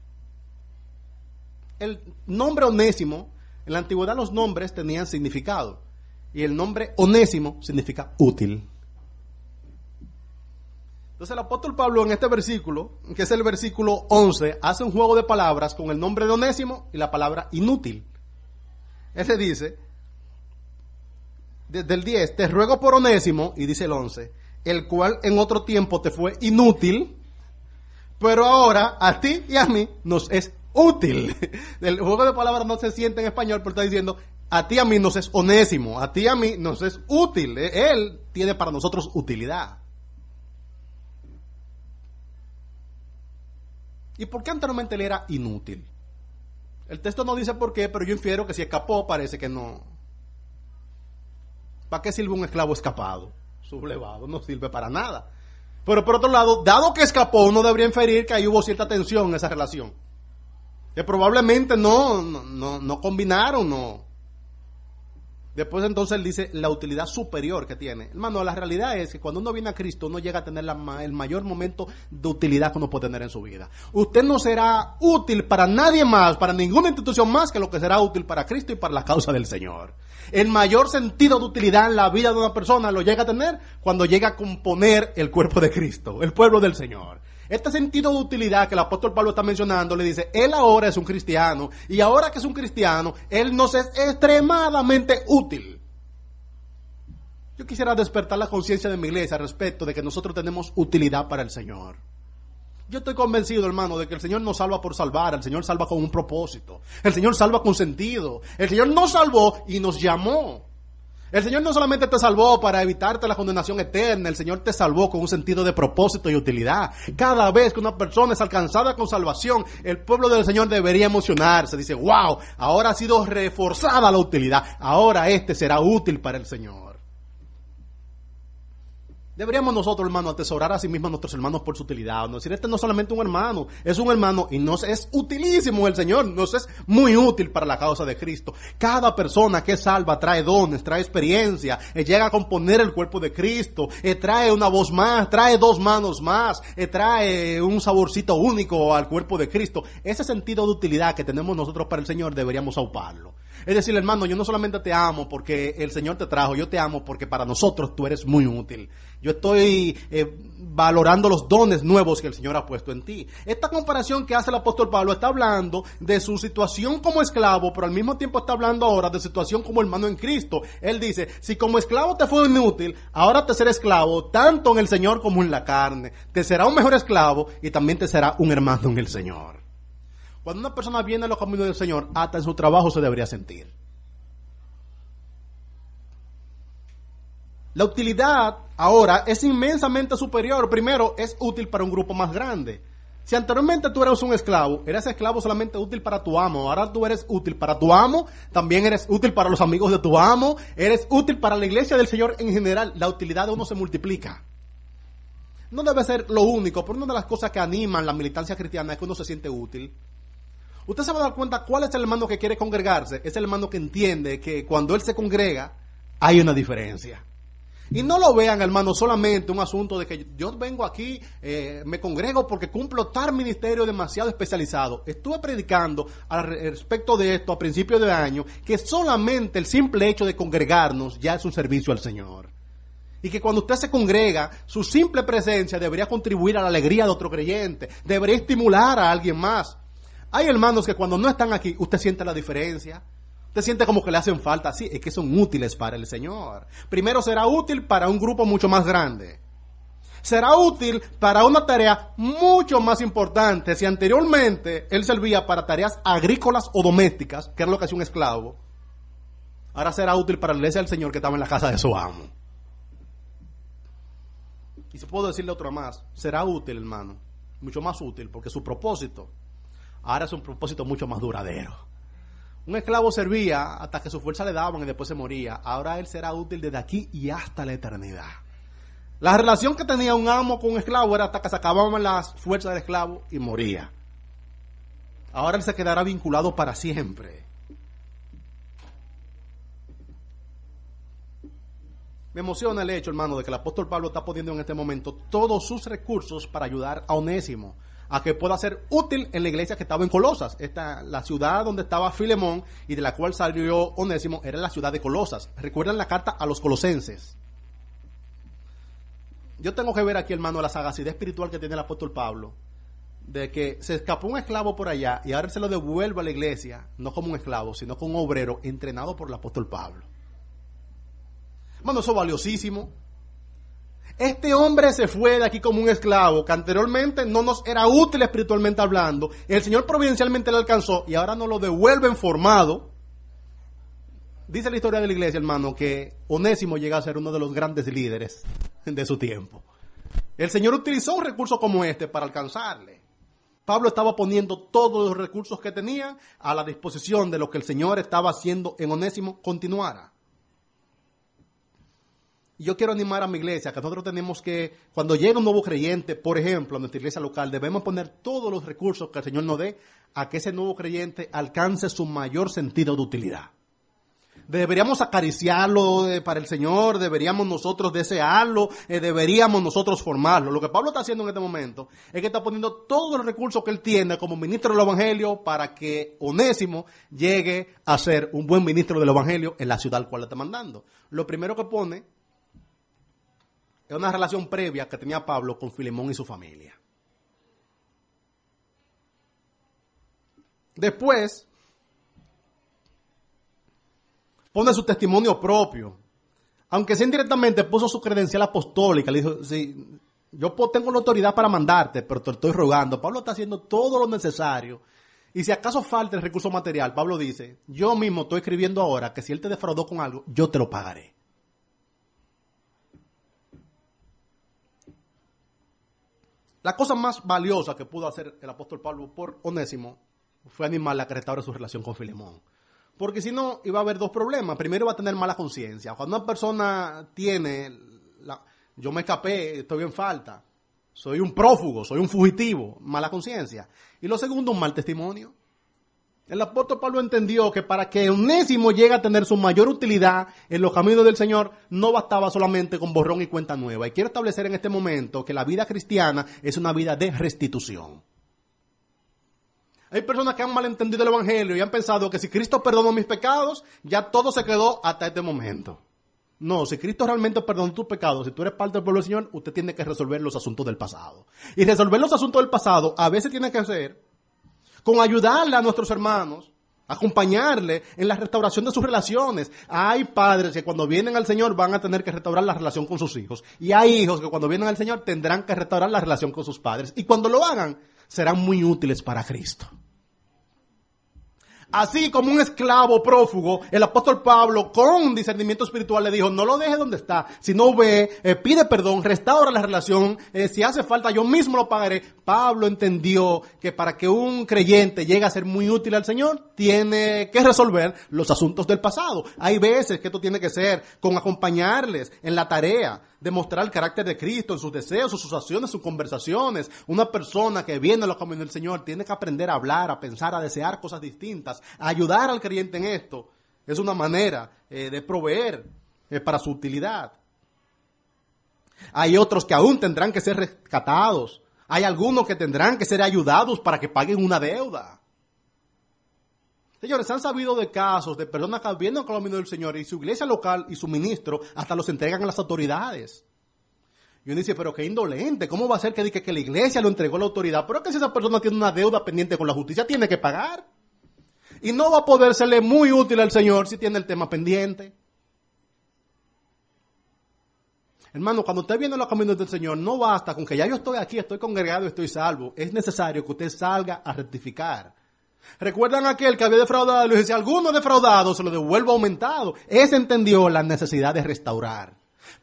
El nombre Onésimo, en la antigüedad los nombres tenían significado y el nombre Onésimo significa útil. Entonces el apóstol Pablo en este versículo, que es el versículo 11, hace un juego de palabras con el nombre de Onésimo y la palabra inútil. Él le dice, desde el 10, te ruego por Onésimo, y dice el 11, el cual en otro tiempo te fue inútil, pero ahora a ti y a mí nos es útil. El juego de palabras no se siente en español, pero está diciendo, a ti y a mí nos es onésimo, a ti y a mí nos es útil. Él tiene para nosotros utilidad. ¿Y por qué anteriormente él era inútil? El texto no dice por qué, pero yo infiero que si escapó parece que no. ¿Para qué sirve un esclavo escapado? Sublevado, no sirve para nada. Pero por otro lado, dado que escapó, uno debería inferir que ahí hubo cierta tensión en esa relación. Que probablemente no, no, no combinaron, no, Después entonces él dice la utilidad superior que tiene. Hermano, la realidad es que cuando uno viene a Cristo, uno llega a tener el mayor momento de utilidad que uno puede tener en su vida. Usted no será útil para nadie más, para ninguna institución más que lo que será útil para Cristo y para la causa del Señor. El mayor sentido de utilidad en la vida de una persona lo llega a tener cuando llega a componer el cuerpo de Cristo, el pueblo del Señor. Este sentido de utilidad que el apóstol Pablo está mencionando, le dice, él ahora es un cristiano y ahora que es un cristiano, él nos es extremadamente útil. Yo quisiera despertar la conciencia de mi iglesia respecto de que nosotros tenemos utilidad para el Señor. Yo estoy convencido, hermano, de que el Señor no salva por salvar, el Señor salva con un propósito, el Señor salva con sentido, el Señor nos salvó y nos llamó. El Señor no solamente te salvó para evitarte la condenación eterna, el Señor te salvó con un sentido de propósito y utilidad. Cada vez que una persona es alcanzada con salvación, el pueblo del Señor debería emocionarse. Dice, wow, ahora ha sido reforzada la utilidad, ahora este será útil para el Señor. Deberíamos nosotros, hermano, atesorar a sí mismos a nuestros hermanos por su utilidad. No decir, este no es solamente un hermano, es un hermano y nos es utilísimo el Señor, nos es muy útil para la causa de Cristo. Cada persona que es salva trae dones, trae experiencia, eh, llega a componer el cuerpo de Cristo, eh, trae una voz más, trae dos manos más, eh, trae un saborcito único al cuerpo de Cristo. Ese sentido de utilidad que tenemos nosotros para el Señor deberíamos auparlo. Es decir, hermano, yo no solamente te amo porque el Señor te trajo, yo te amo porque para nosotros tú eres muy útil. Yo estoy eh, valorando los dones nuevos que el Señor ha puesto en ti. Esta comparación que hace el apóstol Pablo está hablando de su situación como esclavo, pero al mismo tiempo está hablando ahora de situación como hermano en Cristo. Él dice, si como esclavo te fue inútil, ahora te será esclavo tanto en el Señor como en la carne. Te será un mejor esclavo y también te será un hermano en el Señor. Cuando una persona viene a los caminos del Señor, hasta en su trabajo se debería sentir. La utilidad ahora es inmensamente superior. Primero, es útil para un grupo más grande. Si anteriormente tú eras un esclavo, eras esclavo solamente útil para tu amo. Ahora tú eres útil para tu amo, también eres útil para los amigos de tu amo, eres útil para la iglesia del Señor en general. La utilidad de uno se multiplica. No debe ser lo único, pero una de las cosas que animan la militancia cristiana es que uno se siente útil. Usted se va a dar cuenta cuál es el hermano que quiere congregarse. Es el hermano que entiende que cuando él se congrega hay una diferencia. Y no lo vean, hermano, solamente un asunto de que yo vengo aquí, eh, me congrego porque cumplo tal ministerio demasiado especializado. Estuve predicando al respecto de esto a principios de año, que solamente el simple hecho de congregarnos ya es un servicio al Señor. Y que cuando usted se congrega, su simple presencia debería contribuir a la alegría de otro creyente, debería estimular a alguien más. Hay hermanos que cuando no están aquí, usted siente la diferencia. Usted siente como que le hacen falta. Sí, es que son útiles para el Señor. Primero será útil para un grupo mucho más grande. será útil para una tarea mucho más importante. Si anteriormente él servía para tareas agrícolas o domésticas, que era lo que hacía un esclavo, ahora será útil para la iglesia del Señor que estaba en la casa de su amo. Y si puedo decirle otra más, será útil, hermano, mucho más útil, porque su propósito ahora es un propósito mucho más duradero. Un esclavo servía hasta que su fuerza le daban y después se moría. Ahora él será útil desde aquí y hasta la eternidad. La relación que tenía un amo con un esclavo era hasta que se acababan las fuerzas del esclavo y moría. Ahora él se quedará vinculado para siempre. Me emociona el hecho, hermano, de que el apóstol Pablo está poniendo en este momento todos sus recursos para ayudar a Onésimo a que pueda ser útil en la iglesia que estaba en Colosas. Esta, la ciudad donde estaba Filemón y de la cual salió Onésimo era la ciudad de Colosas. Recuerdan la carta a los colosenses yo tengo que ver aquí, hermano, la sagacidad espiritual que tiene el apóstol Pablo, de que se escapó un esclavo por allá y ahora se lo devuelve a la iglesia, no como un esclavo, sino como un obrero entrenado por el apóstol Pablo. Hermano, eso es valiosísimo. Este hombre se fue de aquí como un esclavo que anteriormente no nos era útil espiritualmente hablando. El Señor providencialmente le alcanzó y ahora nos lo devuelve en formado. Dice la historia de la iglesia, hermano, que Onésimo llega a ser uno de los grandes líderes de su tiempo. El Señor utilizó un recurso como este para alcanzarle. Pablo estaba poniendo todos los recursos que tenía a la disposición de lo que el Señor estaba haciendo en Onésimo continuara. Yo quiero animar a mi iglesia que nosotros tenemos que, cuando llega un nuevo creyente, por ejemplo, a nuestra iglesia local, debemos poner todos los recursos que el Señor nos dé a que ese nuevo creyente alcance su mayor sentido de utilidad deberíamos acariciarlo eh, para el Señor, deberíamos nosotros desearlo, eh, deberíamos nosotros formarlo. Lo que Pablo está haciendo en este momento es que está poniendo todos los recursos que él tiene como ministro del Evangelio para que Onésimo llegue a ser un buen ministro del Evangelio en la ciudad al cual le está mandando. Lo primero que pone es una relación previa que tenía Pablo con Filemón y su familia. Después, pone su testimonio propio. Aunque sea indirectamente, puso su credencial apostólica. Le dijo, sí, yo tengo la autoridad para mandarte, pero te estoy rogando. Pablo está haciendo todo lo necesario. Y si acaso falta el recurso material, Pablo dice, yo mismo estoy escribiendo ahora que si él te defraudó con algo, yo te lo pagaré. La cosa más valiosa que pudo hacer el apóstol Pablo por Onésimo fue animarle a que restaure su relación con Filemón. Porque si no, iba a haber dos problemas. Primero, va a tener mala conciencia. Cuando una persona tiene, yo me escapé, estoy en falta, soy un prófugo, soy un fugitivo, mala conciencia. Y lo segundo, un mal testimonio. El apóstol Pablo entendió que para que Onésimo llegue a tener su mayor utilidad en los caminos del Señor, no bastaba solamente con borrón y cuenta nueva. Y quiero establecer en este momento que la vida cristiana es una vida de restitución. Hay personas que han malentendido el Evangelio y han pensado que si Cristo perdonó mis pecados, ya todo se quedó hasta este momento. No, si Cristo realmente perdonó tus pecados, si tú eres parte del pueblo del Señor, usted tiene que resolver los asuntos del pasado. Y resolver los asuntos del pasado a veces tiene que ser con ayudarle a nuestros hermanos, acompañarle en la restauración de sus relaciones. Hay padres que cuando vienen al Señor van a tener que restaurar la relación con sus hijos. Y hay hijos que cuando vienen al Señor tendrán que restaurar la relación con sus padres. Y cuando lo hagan, serán muy útiles para Cristo. Así como un esclavo prófugo, el apóstol Pablo con discernimiento espiritual le dijo, no lo deje donde está, si no ve, eh, pide perdón, restaura la relación, eh, si hace falta yo mismo lo pagaré. Pablo entendió que para que un creyente llegue a ser muy útil al Señor, tiene que resolver los asuntos del pasado. Hay veces que esto tiene que ser con acompañarles en la tarea, demostrar el carácter de Cristo en sus deseos, sus acciones, sus conversaciones. Una persona que viene a los caminos del Señor tiene que aprender a hablar, a pensar, a desear cosas distintas, a ayudar al creyente en esto. Es una manera eh, de proveer eh, para su utilidad. Hay otros que aún tendrán que ser rescatados. Hay algunos que tendrán que ser ayudados para que paguen una deuda. Señores, han sabido de casos de personas que vienen con los caminos del Señor y su iglesia local y su ministro hasta los entregan a las autoridades. Y uno dice, pero qué indolente, ¿cómo va a ser que diga que la iglesia lo entregó a la autoridad? Pero que si esa persona tiene una deuda pendiente con la justicia, tiene que pagar. Y no va a poder serle muy útil al Señor si tiene el tema pendiente. Hermano, cuando usted viene a los caminos del Señor, no basta con que ya yo estoy aquí, estoy congregado, estoy salvo. Es necesario que usted salga a rectificar. ¿Recuerdan aquel que había defraudado? Le decía, alguno defraudado se lo devuelvo aumentado. Ese entendió la necesidad de restaurar.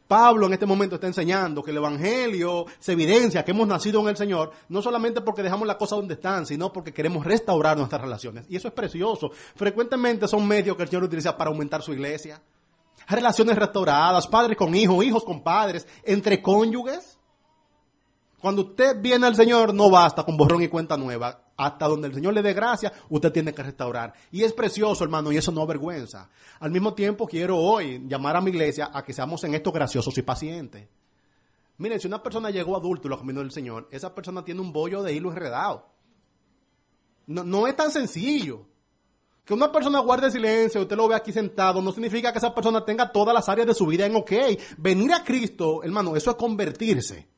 Pablo en este momento está enseñando que el Evangelio se evidencia que hemos nacido en el Señor, no solamente porque dejamos las cosas donde están, sino porque queremos restaurar nuestras relaciones. Y eso es precioso. Frecuentemente son medios que el Señor utiliza para aumentar su iglesia. Relaciones restauradas, padres con hijos, hijos con padres, entre cónyuges. Cuando usted viene al Señor, no basta con borrón y cuenta nueva. Hasta donde el Señor le dé gracia, usted tiene que restaurar. Y es precioso, hermano, y eso no avergüenza. Al mismo tiempo, quiero hoy llamar a mi iglesia a que seamos en esto graciosos y pacientes. Miren, si una persona llegó adulto y lo caminó del Señor, esa persona tiene un bollo de hilo enredado. No, no es tan sencillo. Que una persona guarde silencio, usted lo ve aquí sentado, no significa que esa persona tenga todas las áreas de su vida en ok. Venir a Cristo, hermano, eso es convertirse.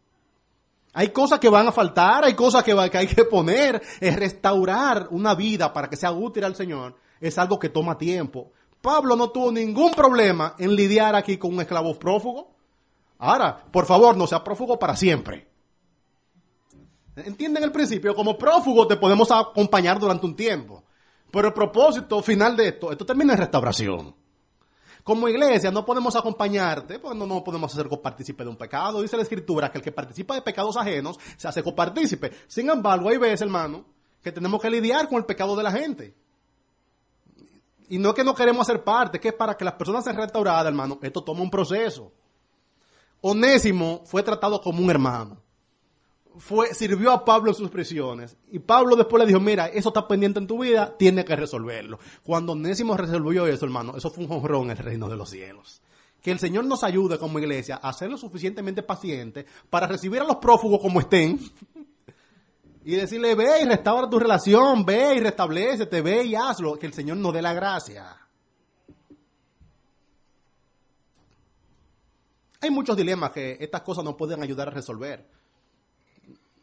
Hay cosas que van a faltar, hay cosas que, que hay que poner. Es restaurar una vida para que sea útil al Señor. Es algo que toma tiempo. Pablo no tuvo ningún problema en lidiar aquí con un esclavo prófugo. Ahora, por favor, no sea prófugo para siempre. ¿Entienden el principio? Como prófugo te podemos acompañar durante un tiempo. Pero el propósito final de esto, esto termina en restauración. Como iglesia no podemos acompañarte, porque no, podemos hacer copartícipe de un pecado. Dice la escritura que el que participa de pecados ajenos se hace copartícipe. Sin embargo, hay veces, hermano, que tenemos que lidiar con el pecado de la gente. Y no es que no queremos hacer parte, que es para que las personas sean restauradas, hermano. Esto toma un proceso. Onésimo fue tratado como un hermano fue, sirvió a Pablo en sus prisiones. Y Pablo después le dijo, mira, eso está pendiente en tu vida, tiene que resolverlo. Cuando Onésimo resolvió eso, hermano, eso fue un honrón en el reino de los cielos. Que el Señor nos ayude como iglesia a ser lo suficientemente paciente para recibir a los prófugos como estén. y decirle, ve y restaura tu relación, ve y restablecete, ve y hazlo. Que el Señor nos dé la gracia. Hay muchos dilemas que estas cosas nos pueden ayudar a resolver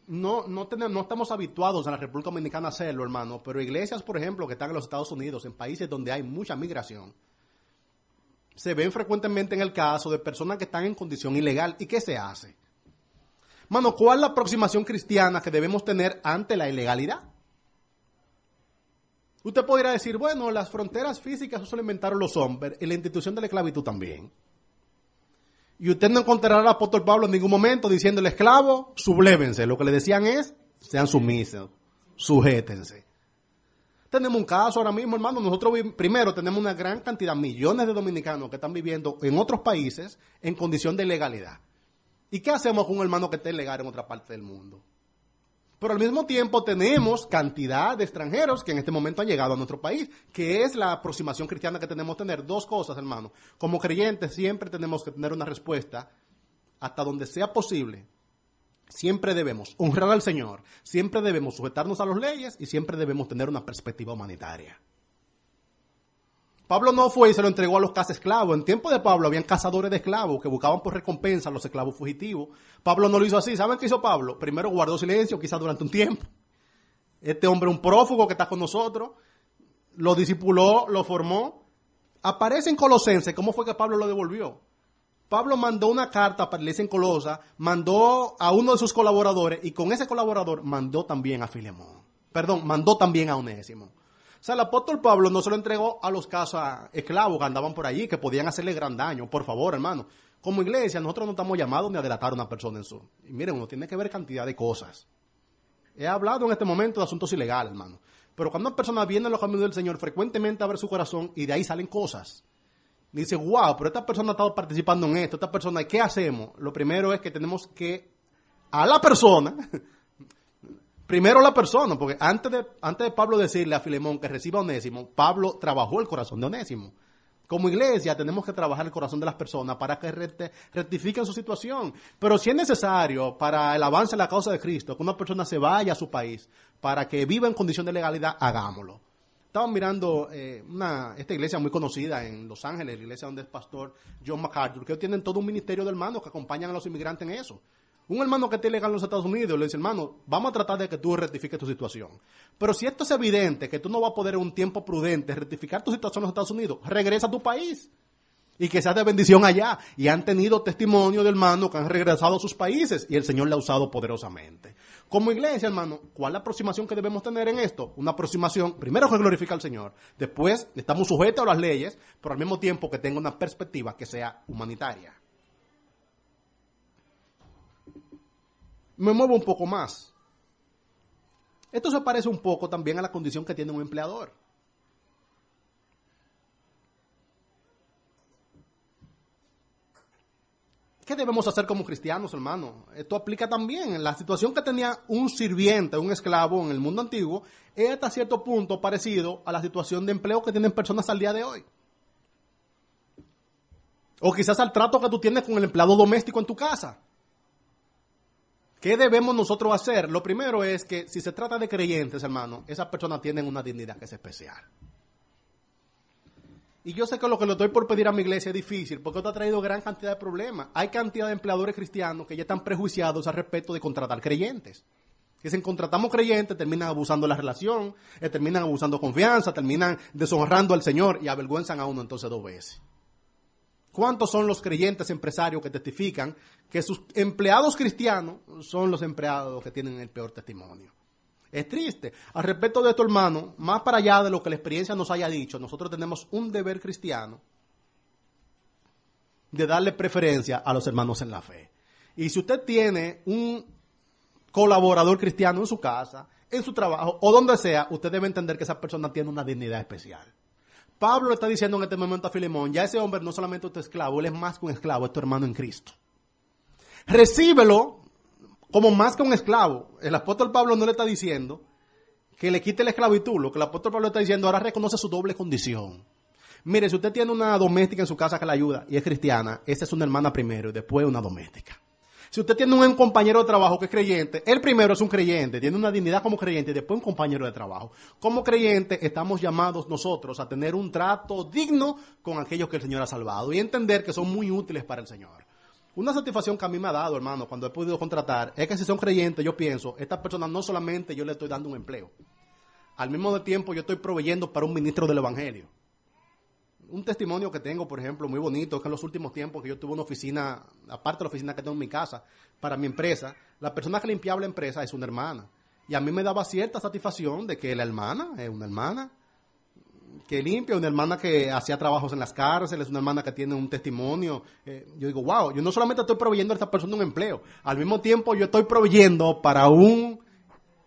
no, no, tenemos, no estamos habituados en la República Dominicana a hacerlo, hermano, pero iglesias, por ejemplo, que están en los Estados Unidos, en países donde hay mucha migración, se ven frecuentemente en el caso de personas que están en condición ilegal. ¿Y qué se hace? Mano, ¿cuál es la aproximación cristiana que debemos tener ante la ilegalidad? Usted podría decir, bueno, las fronteras físicas eso lo inventaron los hombres y la institución de la esclavitud también. Y usted no encontrará al apóstol Pablo en ningún momento diciendo al esclavo, sublévense. Lo que le decían es, sean sumisos, sujétense. Tenemos un caso ahora mismo, hermano. Nosotros primero tenemos una gran cantidad, millones de dominicanos que están viviendo en otros países en condición de legalidad. ¿Y qué hacemos con un hermano que esté legal en otra parte del mundo? Pero al mismo tiempo tenemos cantidad de extranjeros que en este momento han llegado a nuestro país, que es la aproximación cristiana que tenemos que tener. Dos cosas, hermano. Como creyentes siempre tenemos que tener una respuesta hasta donde sea posible. Siempre debemos honrar al Señor, siempre debemos sujetarnos a las leyes y siempre debemos tener una perspectiva humanitaria. Pablo no fue y se lo entregó a los esclavos. En tiempo de Pablo habían cazadores de esclavos que buscaban por recompensa a los esclavos fugitivos. Pablo no lo hizo así. ¿Saben qué hizo Pablo? Primero guardó silencio, quizás durante un tiempo. Este hombre, un prófugo que está con nosotros, lo discipuló, lo formó. Aparece en Colosense cómo fue que Pablo lo devolvió. Pablo mandó una carta para la en Colosa, mandó a uno de sus colaboradores y con ese colaborador mandó también a Filemón. Perdón, mandó también a Onésimo. Sea, el apóstol Pablo no se lo entregó a los casos esclavos que andaban por allí, que podían hacerle gran daño. Por favor, hermano. Como iglesia, nosotros no estamos llamados ni a delatar a una persona en su. Y miren, uno tiene que ver cantidad de cosas. He hablado en este momento de asuntos ilegales, hermano. Pero cuando una persona viene a los caminos del Señor, frecuentemente abre su corazón y de ahí salen cosas. dice, wow, pero esta persona ha estado participando en esto, esta persona, ¿qué hacemos? Lo primero es que tenemos que a la persona Primero la persona, porque antes de, antes de Pablo decirle a Filemón que reciba Onésimo, Pablo trabajó el corazón de Onésimo. Como iglesia tenemos que trabajar el corazón de las personas para que rectifiquen su situación. Pero si es necesario para el avance de la causa de Cristo que una persona se vaya a su país para que viva en condición de legalidad, hagámoslo. Estaba mirando eh, una, esta iglesia muy conocida en Los Ángeles, la iglesia donde es pastor John MacArthur, que tienen todo un ministerio de hermanos que acompañan a los inmigrantes en eso. Un hermano que esté legal en los Estados Unidos le dice, hermano, vamos a tratar de que tú rectifiques tu situación. Pero si esto es evidente, que tú no vas a poder en un tiempo prudente rectificar tu situación en los Estados Unidos, regresa a tu país. y que sea de bendición allá. Y han tenido testimonio de hermanos que han regresado a sus países y el Señor le ha usado poderosamente. Como iglesia, hermano, ¿cuál es la aproximación que debemos tener en esto? Una aproximación, primero que glorifica al Señor, después estamos sujetos a las leyes, pero al mismo tiempo que tenga una perspectiva que sea humanitaria. Me muevo un poco más. Esto se parece un poco también a la condición que tiene un empleador. ¿Qué debemos hacer como cristianos, hermano? Esto aplica también. La situación que tenía un sirviente, un esclavo en el mundo antiguo, es hasta cierto punto parecido a la situación de empleo que tienen personas al día de hoy. O quizás al trato que tú tienes con el empleado doméstico en tu casa. ¿Qué debemos nosotros hacer? Lo primero es que si se trata de creyentes, hermano, esas personas tienen una dignidad que es especial. Y yo sé que lo que le estoy por pedir a mi iglesia es difícil, porque esto ha traído gran cantidad de problemas. Hay cantidad de empleadores cristianos que ya están prejuiciados al respecto de contratar creyentes. Si contratamos creyentes, terminan abusando la relación, eh, terminan abusando confianza, terminan deshonrando al Señor y avergüenzan a uno entonces dos veces. ¿Cuántos son los creyentes empresarios que testifican que sus empleados cristianos son los empleados que tienen el peor testimonio? Es triste. Al respecto de esto, hermano, más para allá de lo que la experiencia nos haya dicho, nosotros tenemos un deber cristiano de darle preferencia a los hermanos en la fe. Y si usted tiene un colaborador cristiano en su casa, en su trabajo o donde sea, usted debe entender que esa persona tiene una dignidad especial. Pablo le está diciendo en este momento a Filemón, ya ese hombre no solamente es tu esclavo, él es más que un esclavo, es tu hermano en Cristo. Recíbelo como más que un esclavo. El apóstol Pablo no le está diciendo que le quite la esclavitud. Lo que el apóstol Pablo está diciendo ahora reconoce su doble condición. Mire, si usted tiene una doméstica en su casa que la ayuda y es cristiana, esa es una hermana primero y después una doméstica. Si usted tiene un compañero de trabajo que es creyente, el primero es un creyente, tiene una dignidad como creyente y después un compañero de trabajo. Como creyente estamos llamados nosotros a tener un trato digno con aquellos que el Señor ha salvado y entender que son muy útiles para el Señor. Una satisfacción que a mí me ha dado, hermano, cuando he podido contratar, es que si son creyentes, yo pienso, estas personas no solamente yo le estoy dando un empleo, al mismo tiempo yo estoy proveyendo para un ministro del Evangelio. Un testimonio que tengo, por ejemplo, muy bonito, es que en los últimos tiempos que yo tuve una oficina, aparte de la oficina que tengo en mi casa, para mi empresa, la persona que limpiaba la empresa es una hermana. Y a mí me daba cierta satisfacción de que la hermana es una hermana, que limpia, una hermana que hacía trabajos en las cárceles, una hermana que tiene un testimonio. Eh, yo digo, wow, yo no solamente estoy proveyendo a esta persona un empleo, al mismo tiempo yo estoy proveyendo para un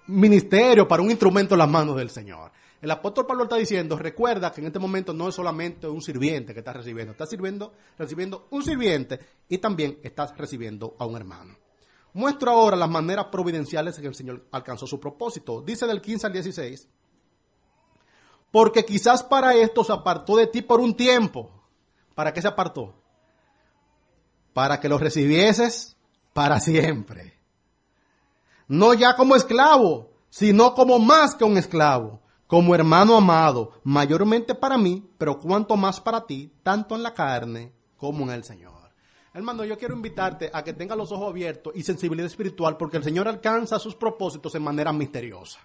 ministerio, para un instrumento en las manos del Señor. El apóstol Pablo está diciendo, recuerda que en este momento no es solamente un sirviente que estás recibiendo, estás sirviendo, recibiendo un sirviente y también estás recibiendo a un hermano. Muestro ahora las maneras providenciales en que el Señor alcanzó su propósito. Dice del 15 al 16 porque quizás para esto se apartó de ti por un tiempo. ¿Para qué se apartó? Para que lo recibieses para siempre. No ya como esclavo, sino como más que un esclavo, como hermano amado, mayormente para mí, pero cuanto más para ti, tanto en la carne como en el Señor. Hermano, yo quiero invitarte a que tengas los ojos abiertos y sensibilidad espiritual, porque el Señor alcanza sus propósitos en manera misteriosa.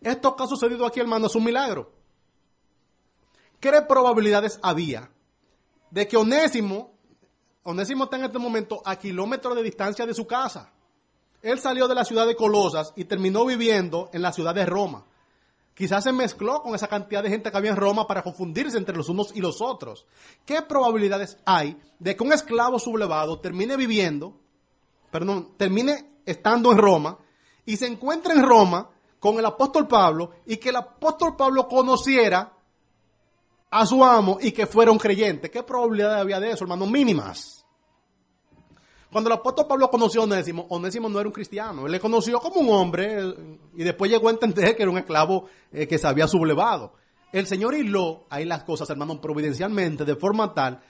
Esto que ha sucedido aquí, hermano, es un milagro. ¿Qué probabilidades había de que Onésimo, Onésimo está en este momento a kilómetros de distancia de su casa? Él salió de la ciudad de Colosas y terminó viviendo en la ciudad de Roma. Quizás se mezcló con esa cantidad de gente que había en Roma para confundirse entre los unos y los otros. ¿Qué probabilidades hay de que un esclavo sublevado termine viviendo, perdón, termine estando en Roma y se encuentre en Roma con el apóstol Pablo y que el apóstol Pablo conociera a su amo y que fuera un creyente. ¿Qué probabilidad había de eso, hermano? Mínimas. Cuando el apóstol Pablo conoció a Onésimo, Onésimo no era un cristiano. Él le conoció como un hombre y después llegó a entender que era un esclavo eh, que se había sublevado. El Señor hiló ahí las cosas, hermano, providencialmente, de forma tal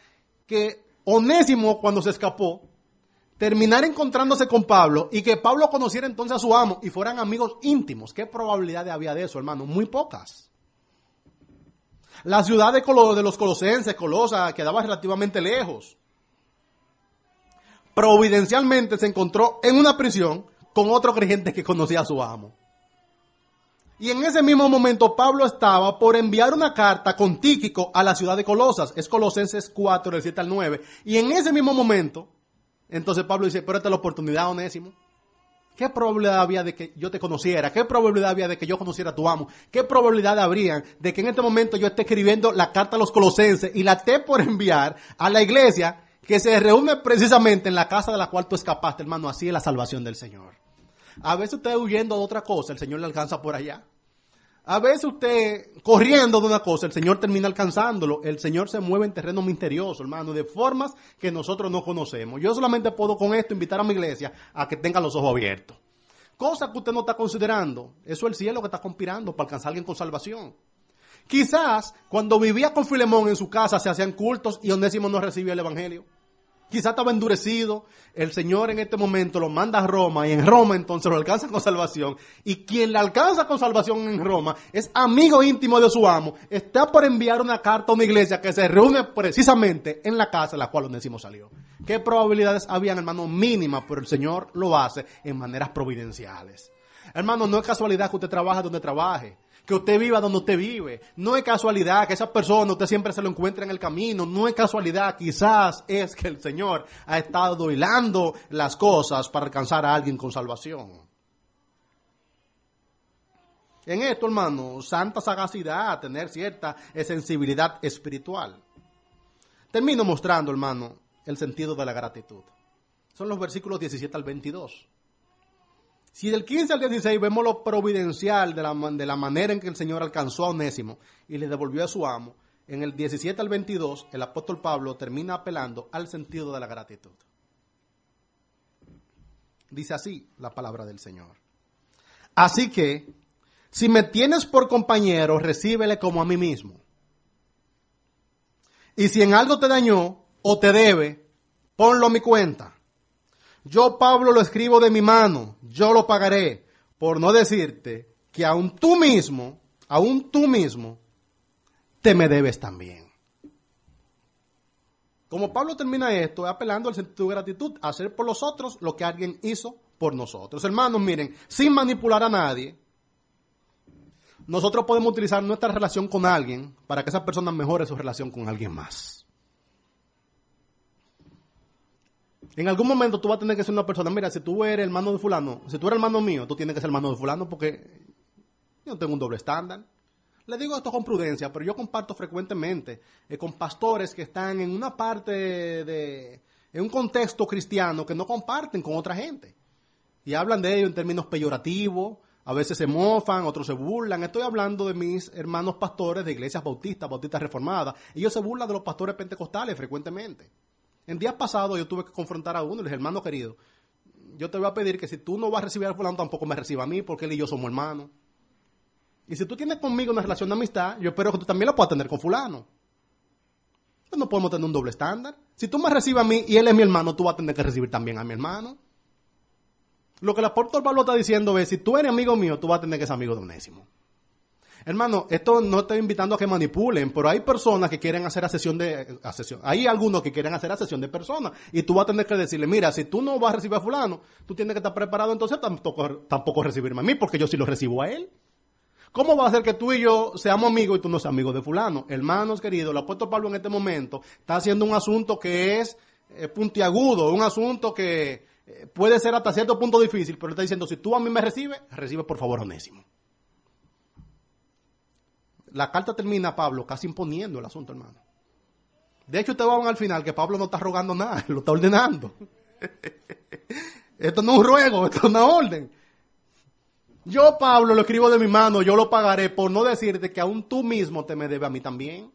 que Onésimo, cuando se escapó, terminar encontrándose con Pablo y que Pablo conociera entonces a su amo y fueran amigos íntimos. ¿Qué probabilidad había de eso, hermano? Muy pocas. La ciudad de, de los colosenses, Colosa, quedaba relativamente lejos. Providencialmente se encontró en una prisión con otro creyente que conocía a su amo. Y en ese mismo momento Pablo estaba por enviar una carta con Tíquico a la ciudad de Colosas. Es Colosenses 4, del 7 al 9. Y en ese mismo momento, entonces Pablo dice, pero esta es la oportunidad, Onésimo. ¿Qué probabilidad había de que yo te conociera? ¿Qué probabilidad había de que yo conociera a tu amo? ¿Qué probabilidad habría de que en este momento yo esté escribiendo la carta a los colosenses y la esté por enviar a la iglesia que se reúne precisamente en la casa de la cual tú escapaste, hermano? Así es la salvación del Señor. A veces usted huyendo de otra cosa, el Señor le alcanza por allá. A veces usted corriendo de una cosa, el Señor termina alcanzándolo. El Señor se mueve en terreno misterioso, hermano, de formas que nosotros no conocemos. Yo solamente puedo con esto invitar a mi iglesia a que tenga los ojos abiertos. Cosa que usted no está considerando. Eso es el cielo que está conspirando para alcanzar a alguien con salvación. Quizás cuando vivía con Filemón en su casa se hacían cultos y Onésimo no recibía el evangelio. Quizá estaba endurecido. El Señor en este momento lo manda a Roma y en Roma entonces lo alcanza con salvación. Y quien le alcanza con salvación en Roma es amigo íntimo de su amo. Está por enviar una carta a una iglesia que se reúne precisamente en la casa en la cual Onésimo salió. ¿Qué probabilidades habían, hermano? Mínimas, pero el Señor lo hace en maneras providenciales. Hermano, no es casualidad que usted trabaje donde trabaje que usted viva donde usted vive. No es casualidad que esa persona usted siempre se lo encuentre en el camino. No es casualidad, quizás es que el Señor ha estado hilando las cosas para alcanzar a alguien con salvación. En esto, hermano, santa sagacidad, tener cierta sensibilidad espiritual. Termino mostrando, hermano, el sentido de la gratitud. Son los versículos 17 al 22. Si del 15 al 16 vemos lo providencial de la, de la manera en que el Señor alcanzó a Onésimo y le devolvió a su amo, en el 17 al 22 el apóstol Pablo termina apelando al sentido de la gratitud. Dice así la palabra del Señor. Así que, si me tienes por compañero, recíbele como a mí mismo. Y si en algo te dañó o te debe, ponlo a mi cuenta. Yo, Pablo, lo escribo de mi mano, yo lo pagaré, por no decirte que aún tú mismo, aún tú mismo, te me debes también. Como Pablo termina esto, apelando al sentido de gratitud, hacer por los otros lo que alguien hizo por nosotros. Hermanos, miren, sin manipular a nadie, nosotros podemos utilizar nuestra relación con alguien para que esa persona mejore su relación con alguien más. En algún momento tú vas a tener que ser una persona, mira, si tú eres hermano de fulano, si tú eres hermano mío, tú tienes que ser hermano de fulano porque yo no tengo un doble estándar. Le digo esto con prudencia, pero yo comparto frecuentemente eh, con pastores que están en una parte de, en un contexto cristiano que no comparten con otra gente. Y hablan de ello en términos peyorativos, a veces se mofan, otros se burlan. Estoy hablando de mis hermanos pastores de iglesias bautistas, bautistas reformadas. Ellos se burlan de los pastores pentecostales frecuentemente. En días pasados yo tuve que confrontar a uno y le dije, hermano querido, yo te voy a pedir que si tú no vas a recibir al fulano, tampoco me reciba a mí, porque él y yo somos hermanos. Y si tú tienes conmigo una relación de amistad, yo espero que tú también la puedas tener con fulano. Pues no podemos tener un doble estándar. Si tú me recibes a mí y él es mi hermano, tú vas a tener que recibir también a mi hermano. Lo que el apóstol Pablo está diciendo es, si tú eres amigo mío, tú vas a tener que ser amigo de Onésimo. Hermano, esto no estoy invitando a que manipulen, pero hay personas que quieren hacer a sesión de a sesión. Hay algunos que quieren hacer a sesión de personas y tú vas a tener que decirle, mira, si tú no vas a recibir a fulano, tú tienes que estar preparado entonces tampoco, tampoco recibirme a mí, porque yo sí lo recibo a él. ¿Cómo va a ser que tú y yo seamos amigos y tú no seas amigo de fulano? Hermanos queridos, el apóstol Pablo en este momento está haciendo un asunto que es eh, puntiagudo, un asunto que eh, puede ser hasta cierto punto difícil, pero está diciendo, si tú a mí me recibes, recibe por favor onésimo la carta termina Pablo casi imponiendo el asunto, hermano. De hecho, ustedes van al final que Pablo no está rogando nada, lo está ordenando. esto no es un ruego, esto es una orden. Yo, Pablo, lo escribo de mi mano, yo lo pagaré por no decirte que aún tú mismo te me debes a mí también.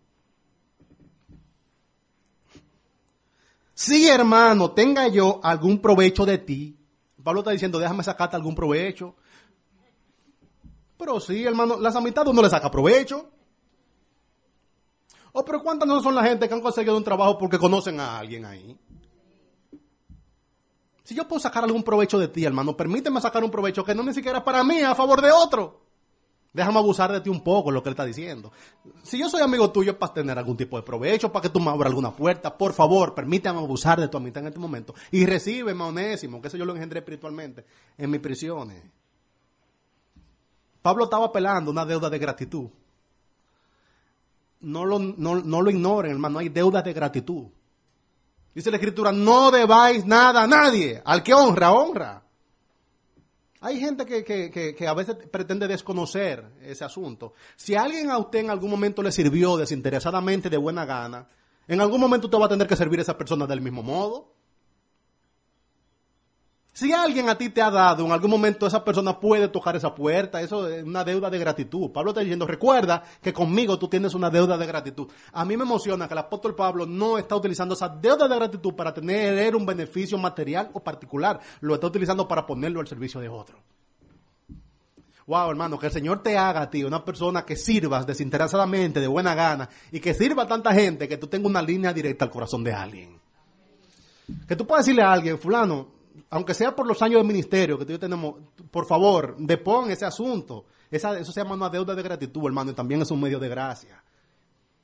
Si, hermano, tenga yo algún provecho de ti, Pablo está diciendo, déjame sacarte algún provecho. Pero sí, hermano, las amistades uno le saca provecho. Oh, pero ¿cuántas no son la gente que han conseguido un trabajo porque conocen a alguien ahí? Si yo puedo sacar algún provecho de ti, hermano, permíteme sacar un provecho que no ni siquiera para mí, a favor de otro. Déjame abusar de ti un poco, lo que él está diciendo. Si yo soy amigo tuyo para tener algún tipo de provecho, para que tú me abras alguna puerta, por favor, permítame abusar de tu amistad en este momento. Y recíbeme, onésimo, que eso yo lo engendré espiritualmente en mis prisiones. Pablo estaba apelando una deuda de gratitud. No lo, no, no lo ignoren, hermano, hay deuda de gratitud. Dice la escritura, no debáis nada a nadie. Al que honra, honra. Hay gente que, que, que, que, a veces pretende desconocer ese asunto. Si alguien a usted en algún momento le sirvió desinteresadamente, de buena gana, en algún momento usted va a tener que servir a esa persona del mismo modo. Si alguien a ti te ha dado, en algún momento esa persona puede tocar esa puerta, eso es una deuda de gratitud. Pablo está diciendo, recuerda que conmigo tú tienes una deuda de gratitud. A mí me emociona que el apóstol Pablo no está utilizando esa deuda de gratitud para tener un beneficio material o particular, lo está utilizando para ponerlo al servicio de otro. Wow, hermano, que el Señor te haga a ti una persona que sirvas desinteresadamente, de buena gana, y que sirva a tanta gente que tú tengas una línea directa al corazón de alguien. Que tú puedas decirle a alguien, fulano, aunque sea por los años de ministerio que tú tenemos, por favor, depon ese asunto. Eso se llama una deuda de gratitud, hermano, y también es un medio de gracia.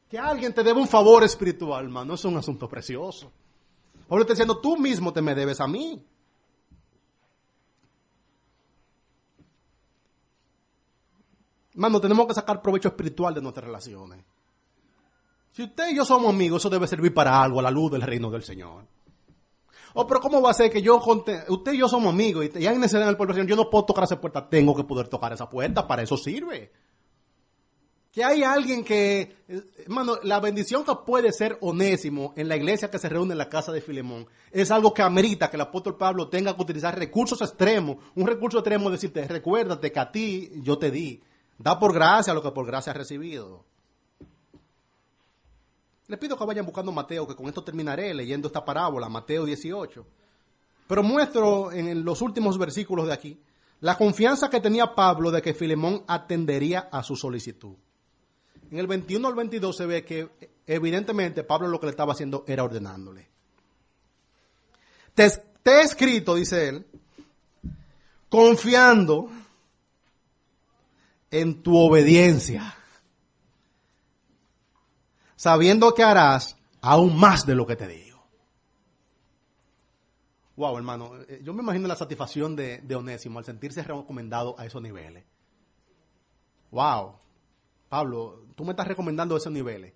Que alguien te debe un favor espiritual, hermano, es un asunto precioso. Pablo está diciendo, tú mismo te me debes a mí. Hermano, tenemos que sacar provecho espiritual de nuestras relaciones. Si usted y yo somos amigos, eso debe servir para algo, a la luz del reino del Señor. Oh, pero ¿cómo va a ser que yo, usted y yo somos amigos y, hay necesidad en el pueblo yo no puedo tocar esa puerta, tengo que poder tocar esa puerta, para eso sirve. Que hay alguien que, hermano, la bendición que puede ser onésimo en la iglesia que se reúne en la casa de Filemón es algo que amerita que el apóstol Pablo tenga que utilizar recursos extremos. Un recurso extremo es decirte, recuérdate que a ti yo te di. Da por gracia lo que por gracia has recibido. Les pido que vayan buscando Mateo, que con esto terminaré leyendo esta parábola, Mateo 18. Pero muestro en los últimos versículos de aquí la confianza que tenía Pablo de que Filemón atendería a su solicitud. En el 21 al 22 se ve que evidentemente Pablo lo que le estaba haciendo era ordenándole. Te, he escrito, dice él, confiando en tu obediencia sabiendo que harás aún más de lo que te digo. Wow, hermano, eh, yo me imagino la satisfacción de, de Onésimo al sentirse recomendado a esos niveles. Wow, Pablo, tú me estás recomendando esos niveles.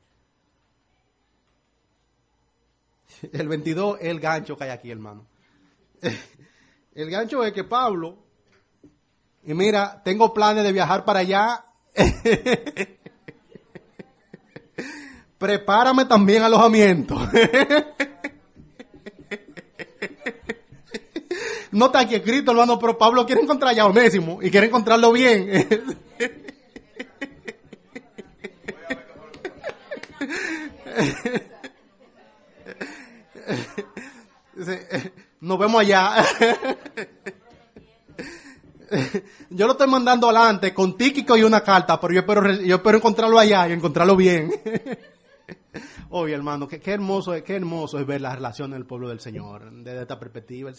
El 22 es el gancho que hay aquí, hermano. El gancho es que Pablo, y mira, tengo planes de viajar para allá. prepárame también alojamiento. no está aquí escrito, hermano, pero Pablo quiere encontrar ya Onésimo y quiere encontrarlo bien. Nos vemos allá. Yo lo estoy mandando adelante con tíquico y una carta, pero yo espero, yo espero encontrarlo allá y encontrarlo bien. Oye, hermano, qué, hermoso, qué hermoso es ver la relación del pueblo del Señor desde esta perspectiva.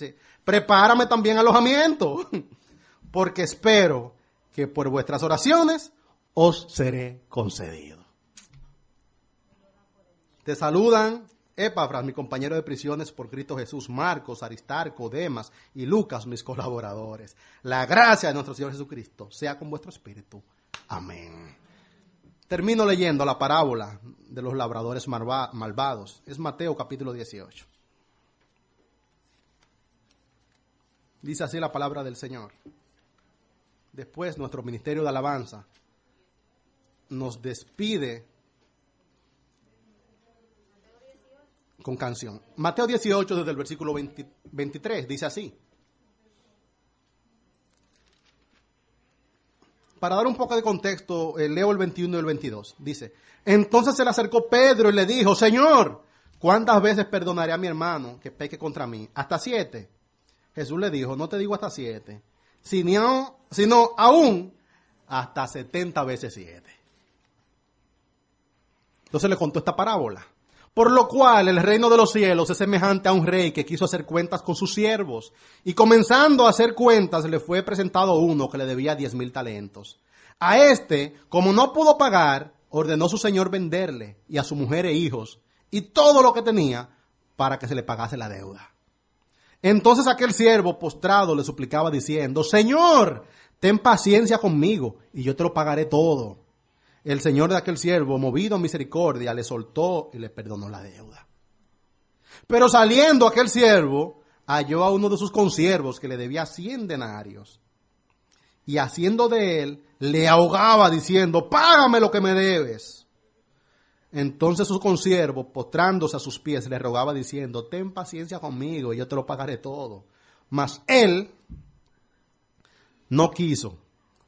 Prepárame también alojamiento, porque espero que por vuestras oraciones os seré concedido. Te saludan Epafras, mi compañero de prisiones por Cristo Jesús, Marcos, Aristarco, Demas y Lucas, mis colaboradores. La gracia de nuestro Señor Jesucristo sea con vuestro espíritu. Amén. Termino leyendo la parábola de los labradores malvados. Es Mateo capítulo 18. Dice así la palabra del Señor. Después nuestro ministerio de alabanza nos despide con canción. Mateo 18 desde el versículo 23 dice así. Para dar un poco de contexto, eh, leo el 21 y el 22. Dice, entonces se le acercó Pedro y le dijo, Señor, ¿cuántas veces perdonaré a mi hermano que peque contra mí? ¿Hasta siete? Jesús le dijo, no te digo hasta siete, sino, sino aún hasta setenta veces siete. Entonces le contó esta parábola. Por lo cual el reino de los cielos es semejante a un rey que quiso hacer cuentas con sus siervos. Y comenzando a hacer cuentas, le fue presentado uno que le debía diez mil talentos. A este, como no pudo pagar, ordenó su señor venderle y a su mujer e hijos y todo lo que tenía para que se le pagase la deuda. Entonces aquel siervo postrado le suplicaba diciendo, Señor, ten paciencia conmigo y yo te lo pagaré todo. El señor de aquel siervo, movido a misericordia, le soltó y le perdonó la deuda. Pero saliendo aquel siervo, halló a uno de sus consiervos que le debía cien denarios. Y haciendo de él, le ahogaba diciendo, págame lo que me debes. Entonces su consiervo, postrándose a sus pies, le rogaba diciendo, ten paciencia conmigo y yo te lo pagaré todo. Mas él no quiso,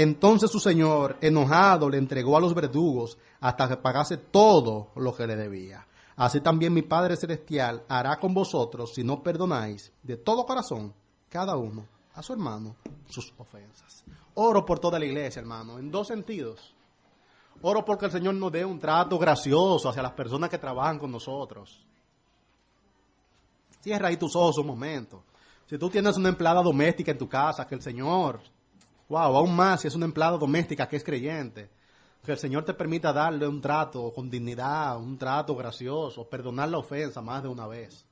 Entonces su señor, enojado, le entregó a los verdugos hasta que pagase todo lo que le debía. Así también mi Padre Celestial hará con vosotros si no perdonáis de todo corazón cada uno a su hermano sus ofensas. Oro por toda la iglesia, hermano, en dos sentidos. Oro porque el Señor nos dé un trato gracioso hacia las personas que trabajan con nosotros. Cierra ahí tus ojos un momento. Si tú tienes una empleada doméstica en tu casa, que el Señor, wow, aún más si es una empleada doméstica que es creyente, que el Señor te permita darle un trato con dignidad, un trato gracioso, perdonar la ofensa más de una vez.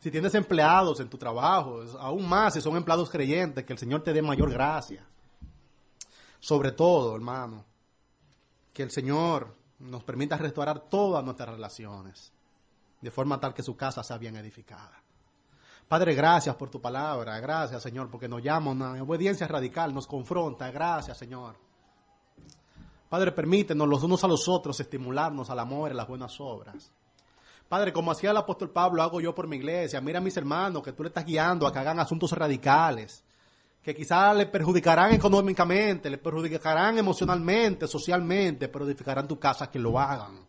Si tienes empleados en tu trabajo, aún más si son empleados creyentes, que el Señor te dé mayor gracia. Sobre todo, hermano, que el Señor nos permita restaurar todas nuestras relaciones, de forma tal que su casa sea bien edificada. Padre, gracias por tu palabra, gracias Señor, porque nos llama una obediencia radical, nos confronta, gracias Señor. Padre, permítenos los unos a los otros estimularnos al amor y a las buenas obras. Padre, como hacía el apóstol Pablo, hago yo por mi iglesia. Mira a mis hermanos que tú le estás guiando a que hagan asuntos radicales, que quizás le perjudicarán económicamente, le perjudicarán emocionalmente, socialmente, pero edificarán tu casa que lo hagan.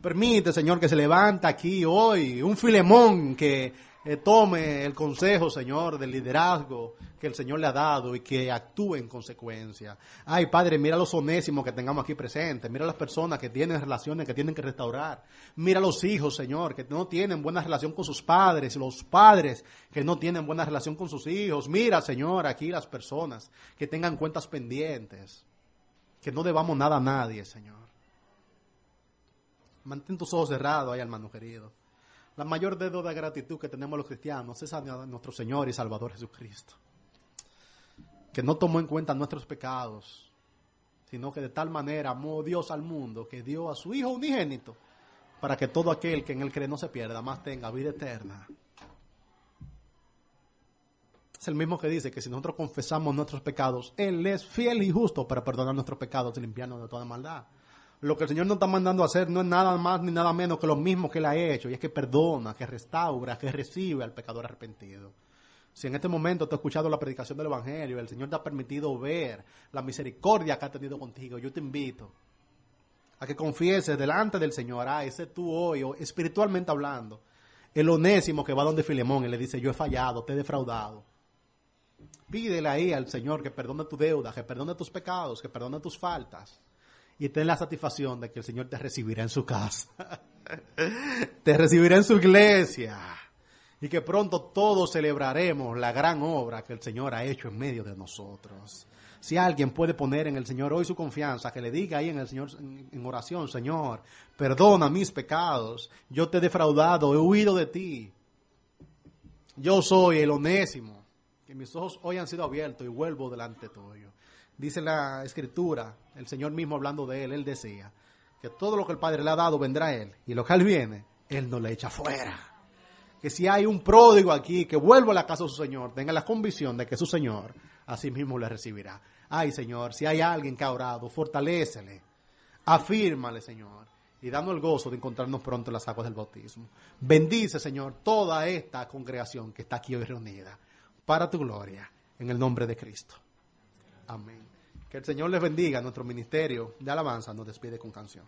Permite, Señor, que se levanta aquí hoy un filemón que eh, tome el consejo, Señor, del liderazgo que el Señor le ha dado y que actúe en consecuencia. Ay, Padre, mira los onésimos que tengamos aquí presentes, mira las personas que tienen relaciones que tienen que restaurar, mira los hijos, Señor, que no tienen buena relación con sus padres, los padres que no tienen buena relación con sus hijos. Mira, Señor, aquí las personas que tengan cuentas pendientes, que no debamos nada a nadie, Señor. Mantén tus ojos cerrados ahí, hermano querido. La mayor deuda de gratitud que tenemos los cristianos es a nuestro Señor y Salvador Jesucristo, que no tomó en cuenta nuestros pecados, sino que de tal manera amó Dios al mundo que dio a su Hijo unigénito para que todo aquel que en él cree no se pierda, más tenga vida eterna. Es el mismo que dice que si nosotros confesamos nuestros pecados, Él es fiel y justo para perdonar nuestros pecados y limpiarnos de toda maldad. Lo que el Señor nos está mandando a hacer no es nada más ni nada menos que lo mismo que Él ha hecho, y es que perdona, que restaura, que recibe al pecador arrepentido. Si en este momento te has escuchado la predicación del Evangelio, el Señor te ha permitido ver la misericordia que ha tenido contigo, yo te invito a que confieses delante del Señor, ah, ese tú hoy, espiritualmente hablando, el onésimo que va donde Filemón y le dice, yo he fallado, te he defraudado. Pídele ahí al Señor que perdone tu deuda, que perdone tus pecados, que perdone tus faltas y ten la satisfacción de que el Señor te recibirá en su casa, te recibirá en su iglesia y que pronto todos celebraremos la gran obra que el Señor ha hecho en medio de nosotros. Si alguien puede poner en el Señor hoy su confianza, que le diga ahí en el Señor en oración, Señor, perdona mis pecados, yo te he defraudado, he huido de ti. Yo soy el onésimo, que mis ojos hoy han sido abiertos y vuelvo delante tuyo. Dice la escritura, el Señor mismo hablando de él, él decía que todo lo que el Padre le ha dado vendrá a él y lo que él viene, él no le echa fuera. Que si hay un pródigo aquí que vuelva a la casa de su Señor, tenga la convicción de que su Señor así mismo le recibirá. Ay, Señor, si hay alguien que ha orado, fortalécele, afírmale, Señor, y dando el gozo de encontrarnos pronto en las aguas del bautismo. Bendice, Señor, toda esta congregación que está aquí hoy reunida, para tu gloria, en el nombre de Cristo. Amén. Que el Señor les bendiga. Nuestro ministerio de alabanza nos despide con canción.